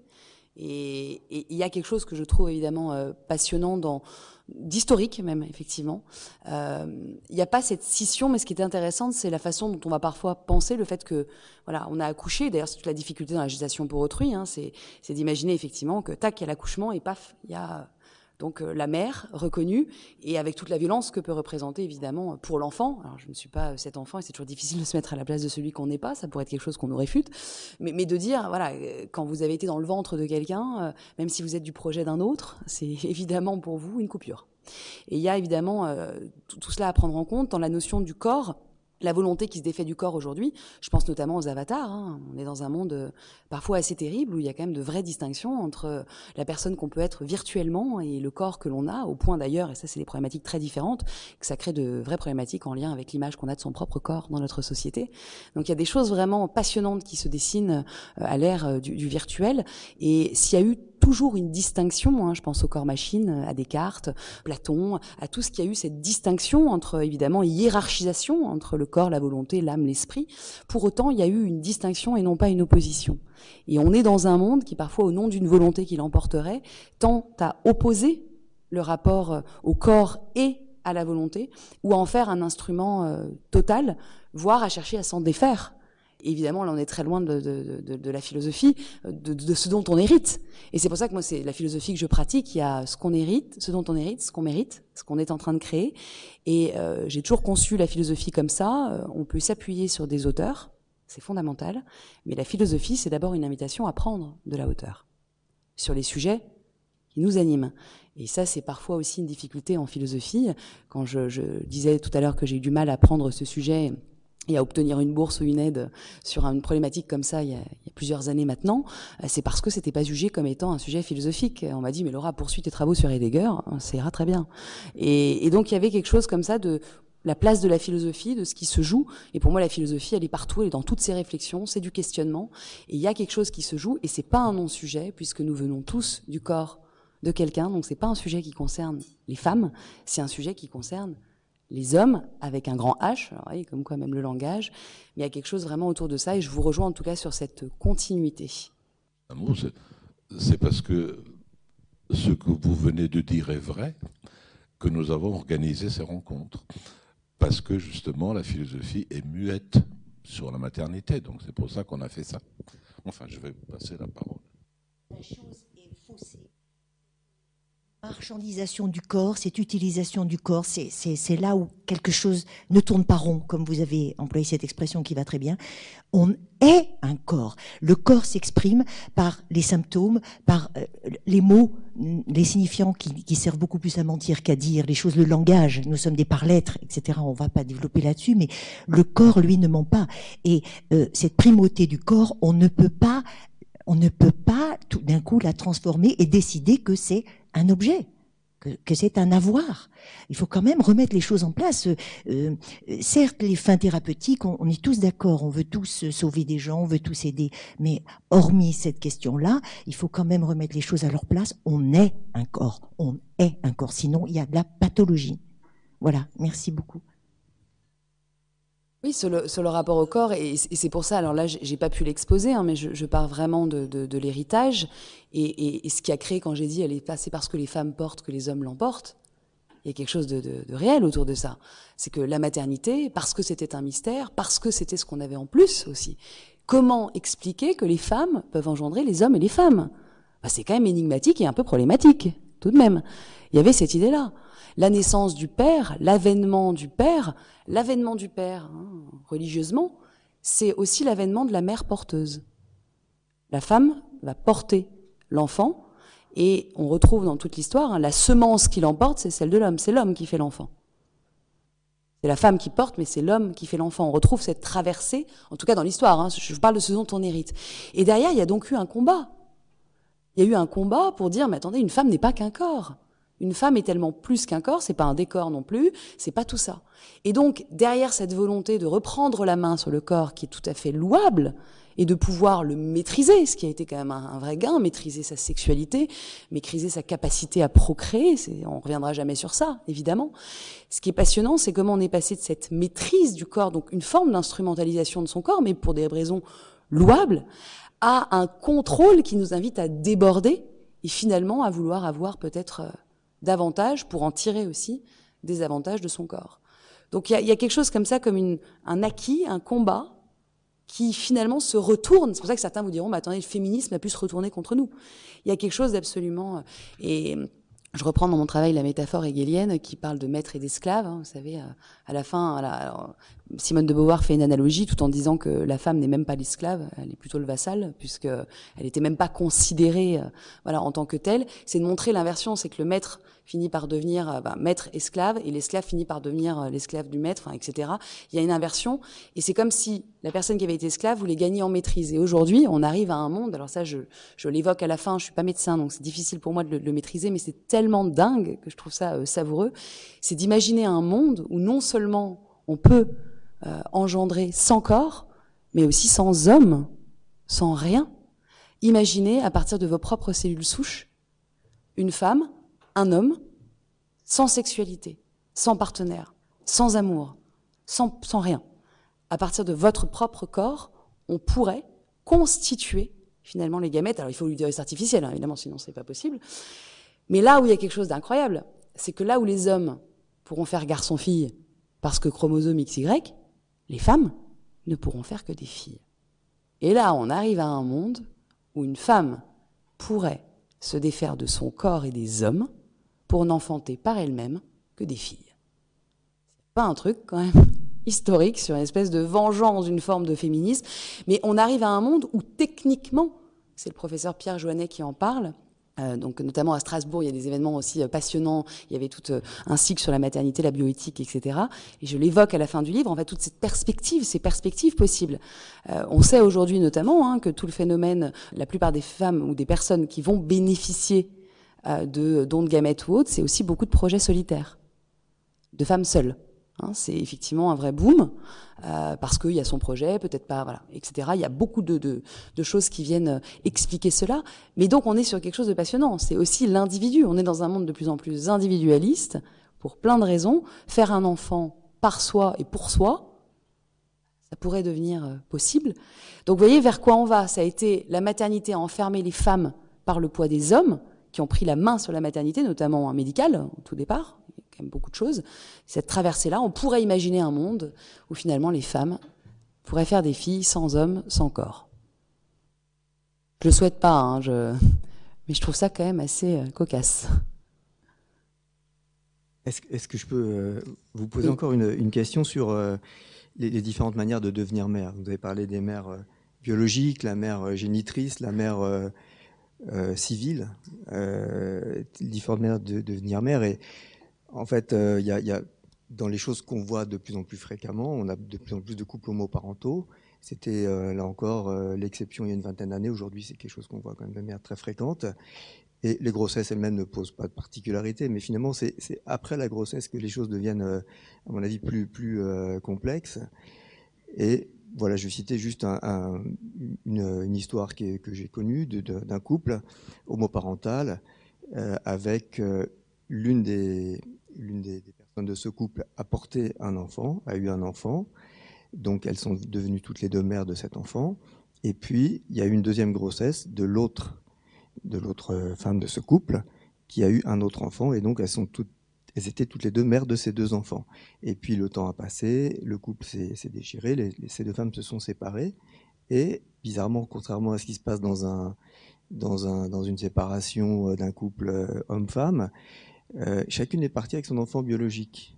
Et il y a quelque chose que je trouve évidemment euh, passionnant dans d'historique même effectivement. Euh, il n'y a pas cette scission, mais ce qui est intéressant, c'est la façon dont on va parfois penser le fait que voilà, on a accouché. D'ailleurs, c'est toute la difficulté dans la gestation pour autrui, hein, c'est d'imaginer effectivement que tac, il y a l'accouchement et paf, il y a donc euh, la mère reconnue et avec toute la violence que peut représenter évidemment pour l'enfant. Alors je ne suis pas cet enfant et c'est toujours difficile de se mettre à la place de celui qu'on n'est pas. Ça pourrait être quelque chose qu'on nous réfute, mais, de dire voilà euh, quand vous avez été dans le ventre de quelqu'un, euh, même si vous êtes du projet d'un autre, c'est évidemment pour vous une coupure. Et il y a évidemment tout, cela à prendre en compte dans la notion du corps la volonté qui se défait du corps aujourd'hui. Je pense notamment aux avatars. Hein. On est dans un monde euh, parfois assez terrible où il y a quand même de vraies distinctions entre euh, la personne qu'on peut être virtuellement et le corps que l'on a, au point d'ailleurs, et ça c'est des problématiques très différentes, que ça crée de vraies problématiques en lien avec l'image qu'on a de son propre corps dans notre société. Donc il y a des choses vraiment passionnantes qui se dessinent euh, à l'ère du, du virtuel. Et s'il y a eu toujours une distinction, hein, je pense au corps machine, à Descartes, Platon, à tout ce qui a eu cette distinction entre, évidemment, hiérarchisation entre le corps, la volonté, l'âme, l'esprit. Pour autant, il y a eu une distinction et non pas une opposition. Et on est dans un monde qui, parfois, au nom d'une volonté qui l'emporterait, tend à opposer le rapport euh, au corps et à la volonté, ou à en faire un instrument euh, total, voire à chercher à s'en défaire évidemment, là, on est très loin de, la philosophie, de, ce dont on hérite. Et c'est pour ça que moi, c'est la philosophie que je pratique. Il y a ce qu'on hérite, ce dont on hérite, ce qu'on mérite, ce qu'on est en train de créer. Et euh, j'ai toujours conçu la philosophie comme ça. Euh, on peut s'appuyer sur des auteurs, c'est fondamental. Mais la philosophie, c'est d'abord une invitation à prendre de la hauteur sur les sujets qui nous animent. Et ça, c'est parfois aussi une difficulté en philosophie. Quand je, disais tout à l'heure que j'ai eu du mal à prendre ce sujet et à obtenir une bourse ou une aide sur une problématique comme ça il y a, plusieurs années maintenant, euh, c'est parce que c'était pas jugé comme étant un sujet philosophique. On m'a dit mais Laura poursuit tes travaux sur Heidegger, ça ira très bien. Et, donc il y avait quelque chose comme ça de la place de la philosophie, de ce qui se joue. Et pour moi la philosophie elle est partout, elle est dans toutes ses réflexions, c'est du questionnement. Et il y a quelque chose qui se joue et c'est pas un non-sujet puisque nous venons tous du corps de quelqu'un. Donc c'est pas un sujet qui concerne les femmes, c'est un sujet qui concerne les hommes avec un grand H, comme quoi même le langage, mais il y a quelque chose vraiment autour de ça et je vous rejoins en tout cas sur cette continuité. C'est parce que ce que vous venez de dire est vrai que nous avons organisé ces rencontres. Parce que justement la philosophie est muette sur la maternité, donc c'est pour ça qu'on a fait ça. Enfin, je vais passer la parole. La chose est faussée marchandisation du corps, cette utilisation du corps, c'est là où quelque chose ne tourne pas rond, comme vous avez employé cette expression qui va très bien. On est un corps. Le corps s'exprime par les symptômes, par euh, les mots, les signifiants qui, servent beaucoup plus à mentir qu'à dire, les choses, le langage. Nous sommes des par-lettres, etc. On va pas développer là-dessus, mais le corps, lui, ne ment pas. Et euh, cette primauté du corps, on ne peut pas on ne peut pas tout d'un coup la transformer et décider que c'est un objet, que, c'est un avoir. Il faut quand même remettre les choses en place. Euh, euh, certes, les fins thérapeutiques, on, est tous d'accord, on veut tous sauver des gens, on veut tous aider, mais hormis cette question-là, il faut quand même remettre les choses à leur place. On est un corps, on est un corps, sinon il y a de la pathologie. Voilà, merci beaucoup. Oui, sur le, rapport au corps, et, c'est pour ça, alors là, j'ai pas pu l'exposer, hein, mais je, pars vraiment de, l'héritage, et, ce qui a créé, quand j'ai dit, elle est passée parce que les femmes portent que les hommes l'emportent, il y a quelque chose de, réel autour de ça. C'est que la maternité, parce que c'était un mystère, parce que c'était ce qu'on avait en plus aussi, comment expliquer que les femmes peuvent engendrer les hommes et les femmes? Bah, C'est quand même énigmatique et un peu problématique, tout de même. Il y avait cette idée-là la naissance du Père, l'avènement du Père, l'avènement du Père, hein, religieusement, c'est aussi l'avènement de la mère porteuse. La femme va porter l'enfant, et on retrouve dans toute l'histoire, hein, la semence qui l'emporte, c'est celle de l'homme, c'est l'homme qui fait l'enfant. C'est la femme qui porte, mais c'est l'homme qui fait l'enfant. On retrouve cette traversée, en tout cas dans l'histoire, hein, je parle de ce dont on hérite. Et derrière, il y a donc eu un combat. Il y a eu un combat pour dire, mais attendez, une femme n'est pas qu'un corps. Une femme est tellement plus qu'un corps, c'est pas un décor non plus, c'est pas tout ça. Et donc, derrière cette volonté de reprendre la main sur le corps, qui est tout à fait louable, et de pouvoir le maîtriser, ce qui a été quand même un, vrai gain, maîtriser sa sexualité, maîtriser sa capacité à procréer, on reviendra jamais sur ça, évidemment. Ce qui est passionnant, c'est comment on est passé de cette maîtrise du corps, donc une forme d'instrumentalisation de son corps, mais pour des raisons louables, à un contrôle qui nous invite à déborder et finalement à vouloir avoir peut-être euh, davantage pour en tirer aussi des avantages de son corps. Donc il y, a, quelque chose comme ça, comme un acquis, un combat qui finalement se retourne. C'est pour ça que certains vous diront, mais attendez, le féminisme a pu se retourner contre nous. Il y a quelque chose d'absolument... Euh, et je reprends dans mon travail la métaphore hegelienne qui parle de maître et d'esclave. Hein, vous savez, euh, à la fin, à Simone de Beauvoir fait une analogie tout en disant que la femme n'est même pas l'esclave, elle est plutôt le vassal, puisque elle n'était même pas considérée, euh, voilà, en tant que telle. C'est de montrer l'inversion, c'est que le maître finit par devenir euh, bah, maître esclave et l'esclave finit par devenir euh, l'esclave du maître, etc. Il y a une inversion et c'est comme si la personne qui avait été esclave voulait gagner en maîtrise. Et aujourd'hui, on arrive à un monde. Alors ça, je, l'évoque à la fin. Je suis pas médecin, donc c'est difficile pour moi de le, maîtriser, mais c'est tellement dingue que je trouve ça euh, savoureux. C'est d'imaginer un monde où non seulement on peut engendrer sans corps, mais aussi sans homme, sans rien. Imaginez à partir de vos propres cellules souches une femme un homme sans sexualité, sans partenaire, sans amour, sans, sans rien. À partir de votre propre corps, on pourrait constituer finalement les gamètes. Alors il faut l'utérus artificiel, hein, évidemment, sinon c'est pas possible. Mais là où il y a quelque chose d'incroyable, c'est que là où les hommes pourront faire garçon-fille parce que chromosome XY, les femmes ne pourront faire que des filles. Et là, on arrive à un monde où une femme pourrait se défaire de son corps et des hommes pour n'enfanter par elle-même que des filles. C'est pas un truc quand même historique sur une espèce de vengeance d'une forme de féminisme, mais on arrive à un monde où techniquement, c'est le professeur Pierre Joannet qui en parle, euh, donc notamment à Strasbourg, il y a des événements aussi euh, passionnants. Il y avait tout euh, un cycle sur la maternité, la bioéthique, etc. Et je l'évoque à la fin du livre. En fait, toute cette perspective, ces perspectives possibles. on sait aujourd'hui notamment hein, que tout le phénomène, la plupart des femmes ou des personnes qui vont bénéficier euh, de dons de gamètes ou autres, c'est aussi beaucoup de projets solitaires, de femmes seules. Hein, c'est effectivement un vrai boom euh, parce qu'il y a son projet, peut-être pas, voilà, etc. Il y a beaucoup de, choses qui viennent euh, expliquer cela. Mais donc on est sur quelque chose de passionnant. C'est aussi l'individu. On est dans un monde de plus en plus individualiste pour plein de raisons. Faire un enfant par soi et pour soi, ça pourrait devenir possible. Donc vous voyez vers quoi on va. Ça a été la maternité à enfermer les femmes par le poids des hommes qui ont pris la main sur la maternité, notamment médicale, au tout départ. Quand même beaucoup de choses. Cette traversée-là, on pourrait imaginer un monde où finalement les femmes pourraient faire des filles sans hommes, sans corps. Je le souhaite pas, hein, je... mais je trouve ça quand même assez euh, cocasse. Est-ce que je peux euh, vous poser encore une, question sur euh, les, différentes manières de devenir mère? Vous avez parlé des mères biologiques, la mère génitrice, la mère civile, différentes manières de, devenir mère. Et en fait, euh, il y, dans les choses qu'on voit de plus en plus fréquemment, on a de plus en plus de couples homoparentaux. C'était là encore l'exception il y a une vingtaine d'années. Aujourd'hui, c'est quelque chose qu'on voit quand même de manière très fréquente. Et les grossesses elles-mêmes ne posent pas de particularité, mais finalement, c'est après la grossesse que les choses deviennent, à mon avis, plus, plus complexes. Et voilà, je vais citer juste un, une, histoire que j'ai connue d'un couple homoparental euh, avec euh, l'une des, des, personnes de ce couple a porté un enfant, a eu un enfant, donc elles sont devenues toutes les deux mères de cet enfant. Et puis il y a eu une deuxième grossesse de l'autre de l'autre femme de ce couple qui a eu un autre enfant et donc elles sont toutes elles étaient toutes les deux mères de ces deux enfants. Et puis le temps a passé, le couple s'est déchiré, les, ces deux femmes se sont séparées. Et bizarrement, contrairement à ce qui se passe dans, un, dans, un, dans une séparation euh, d'un couple euh, homme-femme, euh, chacune est partie avec son enfant biologique.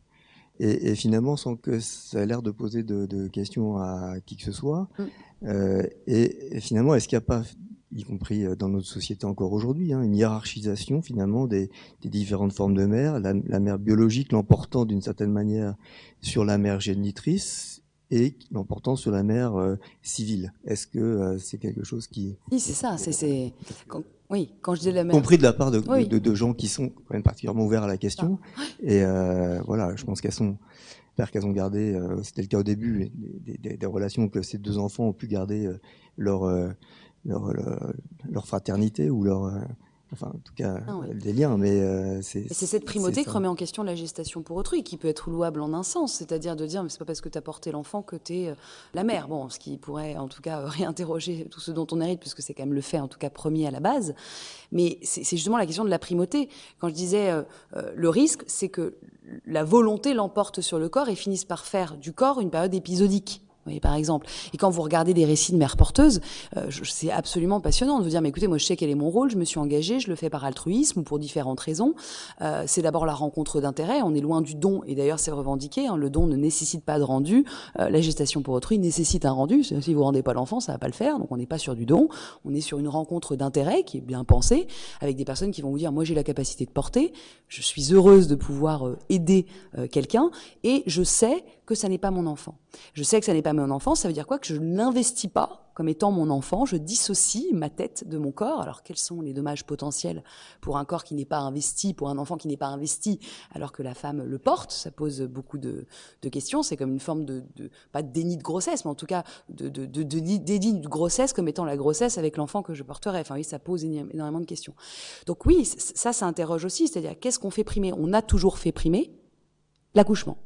Et, et finalement, sans que ça ait l'air de poser de, de, questions à qui que ce soit. Mm. Euh, et, et, finalement, est-ce qu'il n'y a pas y compris euh, dans notre société encore aujourd'hui, hein, une hiérarchisation finalement des, des, différentes formes de mère, la, la mère biologique l'emportant d'une certaine manière sur la mère génitrice et l'emportant sur la mère euh, civile? Est-ce que euh, c'est quelque chose qui... Oui, c'est ça. C'est Oui, quand je dis la mère. Compris de la part de, de, de, gens qui sont quand même particulièrement ouverts à la question. Ah. Et euh, voilà, je pense qu'elles sont, qu'elles ont gardé, euh, c'était le cas au début, des, des, des, relations que ces deux enfants ont pu garder euh, leur, euh, leur, leur, leur, fraternité ou leur Enfin, en tout cas, ah des liens, mais euh, c'est. C'est cette primauté qui remet en question la gestation pour autrui, qui peut être louable en un sens, c'est-à-dire de dire, mais c'est pas parce que tu as porté l'enfant que tu es euh, la mère. Bon, ce qui pourrait, en tout cas, réinterroger tout ce dont on hérite, puisque c'est quand même le fait, en tout cas, premier à la base. Mais c'est justement la question de la primauté. Quand je disais euh, le risque, c'est que la volonté l'emporte sur le corps et finisse par faire du corps une période épisodique par exemple. Et quand vous regardez des récits de mères porteuses, euh, c'est absolument passionnant de vous dire, mais écoutez, moi je sais quel est mon rôle, je me suis engagée, je le fais par altruisme ou pour différentes raisons. Euh, c'est d'abord la rencontre d'intérêt, on est loin du don, et d'ailleurs c'est revendiqué, hein, le don ne nécessite pas de rendu, euh, la gestation pour autrui nécessite un rendu, si vous rendez pas l'enfant, ça va pas le faire, donc on n'est pas sur du don, on est sur une rencontre d'intérêt qui est bien pensée, avec des personnes qui vont vous dire, moi j'ai la capacité de porter, je suis heureuse de pouvoir aider quelqu'un, et je sais que ça n'est pas mon enfant. Je sais que ça n'est pas mon enfant, ça veut dire quoi? Que je ne l'investis pas comme étant mon enfant, je dissocie ma tête de mon corps. Alors quels sont les dommages potentiels pour un corps qui n'est pas investi, pour un enfant qui n'est pas investi, alors que la femme le porte? Ça pose beaucoup de, questions. C'est comme une forme de, pas de déni de grossesse, mais en tout cas de, de, de, déni de grossesse comme étant la grossesse avec l'enfant que je porterai. Enfin oui, ça pose énormément de questions. Donc oui, ça, ça interroge aussi. C'est-à-dire qu'est-ce qu'on fait primer? On a toujours fait primer l'accouchement,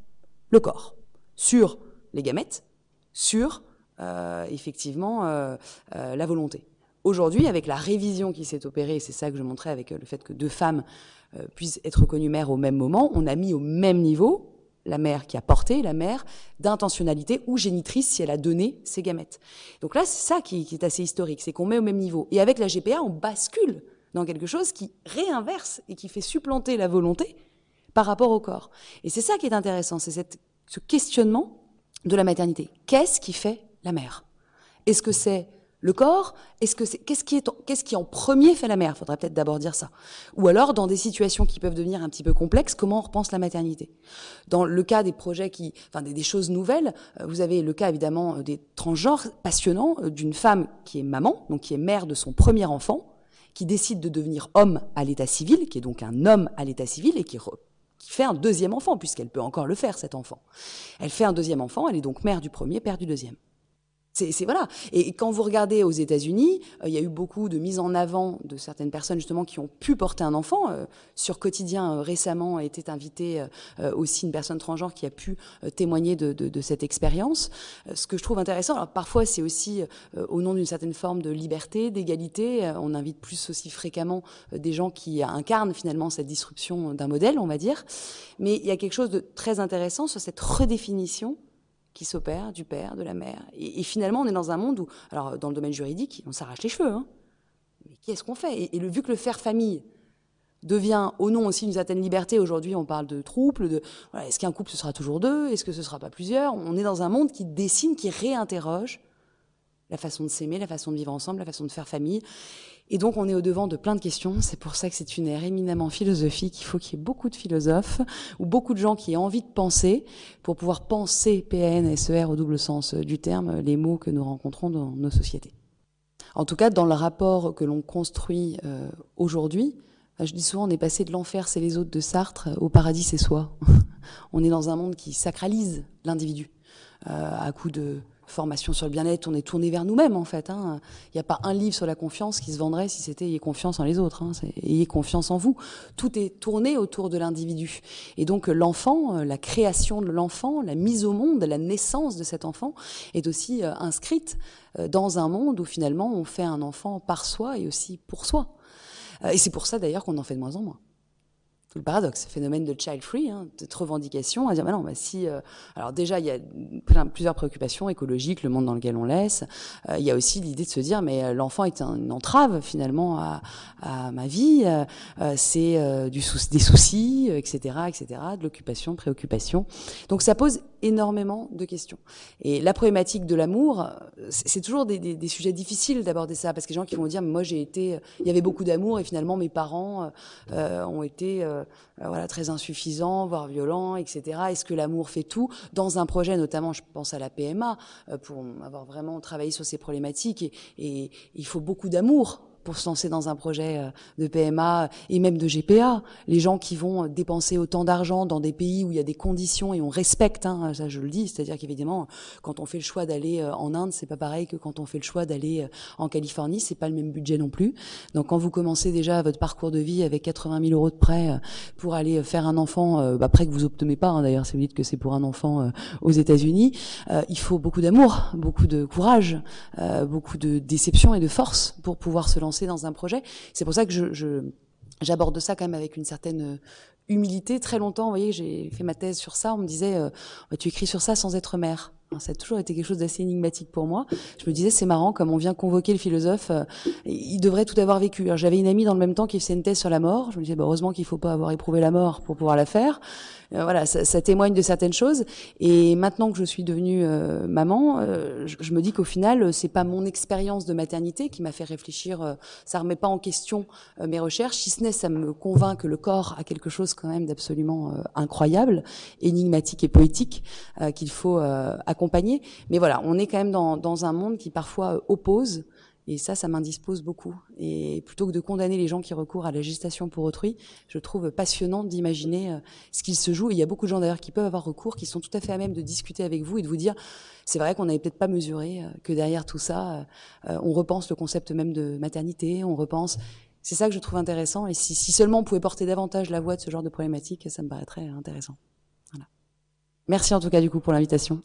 le corps sur les gamètes, sur euh, effectivement euh, euh, la volonté. Aujourd'hui, avec la révision qui s'est opérée, c'est ça que je montrais avec le fait que deux femmes puissent être reconnues mères au même moment, on a mis au même niveau la mère qui a porté, la mère d'intentionnalité ou génitrice si elle a donné ses gamètes. Donc là, c'est ça qui, est assez historique, c'est qu'on met au même niveau. Et avec la GPA, on bascule dans quelque chose qui réinverse et qui fait supplanter la volonté par rapport au corps. Et c'est ça qui est intéressant, c'est ce questionnement de la maternité. Qu'est-ce qui fait la mère? Est-ce que c'est le corps? Est-ce que c'est qu'est-ce qui est qu'est-ce qui en premier fait la mère? Faudrait peut-être d'abord dire ça. Ou alors dans des situations qui peuvent devenir un petit peu complexes, comment on repense la maternité? Dans le cas des projets qui, enfin des, choses nouvelles, euh, vous avez le cas évidemment euh, des transgenres passionnants euh, d'une femme qui est maman, donc qui est mère de son premier enfant, qui décide de devenir homme à l'état civil, qui est donc un homme à l'état civil et qui qui fait un deuxième enfant, puisqu'elle peut encore le faire, cet enfant. Elle fait un deuxième enfant, elle est donc mère du premier, père du deuxième. Et quand vous regardez aux États-Unis, euh, il y a eu beaucoup de mise en avant de certaines personnes justement qui ont pu porter un enfant. Euh, sur Quotidien euh, récemment était invité aussi une personne transgenre qui a pu témoigner de, de, de cette expérience. ce que je trouve intéressant, alors parfois c'est aussi au nom d'une certaine forme de liberté, d'égalité. on invite plus aussi fréquemment des gens qui incarnent finalement cette disruption d'un modèle, on va dire. Mais il y a quelque chose de très intéressant sur cette redéfinition qui s'opère du père, de la mère. Et, finalement, on est dans un monde où, alors dans le domaine juridique, on s'arrache les cheveux. Hein. Mais qu'est-ce qu'on fait? Et, le, vu que le faire famille devient, au nom aussi d'une certaine liberté, aujourd'hui on parle de trouble, de est-ce qu'un couple ce sera toujours deux, est-ce que ce sera pas plusieurs? On est dans un monde qui dessine, qui réinterroge la façon de s'aimer, la façon de vivre ensemble, la façon de faire famille. Et donc, on est au devant de plein de questions. C'est pour ça que c'est une ère éminemment philosophique. Il faut qu'il y ait beaucoup de philosophes ou beaucoup de gens qui aient envie de penser pour pouvoir penser PN, SER au double sens du terme, les mots que nous rencontrons dans nos sociétés. En tout cas, dans le rapport que l'on construit euh, aujourd'hui, je dis souvent, on est passé de l'enfer, c'est les autres de Sartre, au paradis, c'est soi. on est dans un monde qui sacralise l'individu euh, à coup de formation sur le bien-être, on est tourné vers nous-mêmes en fait. Hein. Il n'y a pas un livre sur la confiance qui se vendrait si c'était ayez confiance en les autres, hein. ayez confiance en vous. Tout est tourné autour de l'individu. Et donc l'enfant, euh, la création de l'enfant, la mise au monde, la naissance de cet enfant est aussi euh, inscrite euh, dans un monde où finalement on fait un enfant par soi et aussi pour soi. Et c'est pour ça d'ailleurs qu'on en fait de moins en moins le paradoxe, phénomène de child free, hein, de revendication, à dire bah non, bah si, euh, alors déjà il y a plein, plusieurs préoccupations écologiques, le monde dans lequel on laisse. Euh, il y a aussi l'idée de se dire mais euh, l'enfant est une entrave finalement à, ma vie, c'est du des soucis, etc., etc., de l'occupation, préoccupation. Donc ça pose énormément de questions. Et la problématique de l'amour, c'est toujours des, sujets difficiles d'aborder ça parce que les gens qui vont dire moi j'ai été, il y avait beaucoup d'amour et finalement mes parents ont été euh, voilà, très insuffisant, voire violent, etc. Est-ce que l'amour fait tout Dans un projet, notamment, je pense à la PMA, euh, pour avoir vraiment travaillé sur ces problématiques, et, et il faut beaucoup d'amour pour se lancer dans un projet euh, de PMA et même de GPA. Les gens qui vont dépenser autant d'argent dans des pays où il y a des conditions et on respecte, hein, ça je le dis, c'est-à-dire qu'évidemment, quand on fait le choix d'aller euh, en Inde, c'est pas pareil que quand on fait le choix d'aller en Californie, c'est pas le même budget non plus. Donc quand vous commencez déjà votre parcours de vie avec 80 000 euros de prêt pour aller faire un enfant, bah, prêt que vous obtenez pas, hein, d'ailleurs, si vous dites que c'est pour un enfant aux États-Unis, il faut beaucoup d'amour, beaucoup de courage, beaucoup de déception et de force pour pouvoir se lancer dans un projet. C'est pour ça que j'aborde ça quand même avec une certaine euh, humilité. Très longtemps, vous voyez, j'ai fait ma thèse sur ça. On me disait, euh, bah, tu écris sur ça sans être mère. Ça a toujours été quelque chose d'assez énigmatique pour moi. Je me disais, c'est marrant, comme on vient convoquer le philosophe, euh, il devrait tout avoir vécu. J'avais une amie dans le même temps qui faisait une thèse sur la mort. Je me disais, bah, heureusement qu'il faut pas avoir éprouvé la mort pour pouvoir la faire. Euh, voilà, ça, témoigne de certaines choses. Et maintenant que je suis devenue maman, je, me dis qu'au final, c'est pas mon expérience de maternité qui m'a fait réfléchir. ça remet pas en question mes recherches, si ce n'est ça me convainc que le corps a quelque chose quand même d'absolument incroyable, énigmatique et poétique qu'il faut accompagner. Mais voilà, on est quand même dans, un monde qui parfois oppose et ça, ça m'indispose beaucoup. Et plutôt que de condamner les gens qui recourent à la gestation pour autrui, je trouve passionnant d'imaginer euh, ce qu'il se joue. Et il y a beaucoup de gens d'ailleurs qui peuvent avoir recours, qui sont tout à fait à même de discuter avec vous et de vous dire, c'est vrai qu'on n'avait peut-être pas mesuré euh, que derrière tout ça, euh, on repense le concept même de maternité, on repense. C'est ça que je trouve intéressant. Et si, seulement on pouvait porter davantage la voix de ce genre de problématique, ça me paraîtrait intéressant. Voilà. Merci en tout cas du coup pour l'invitation.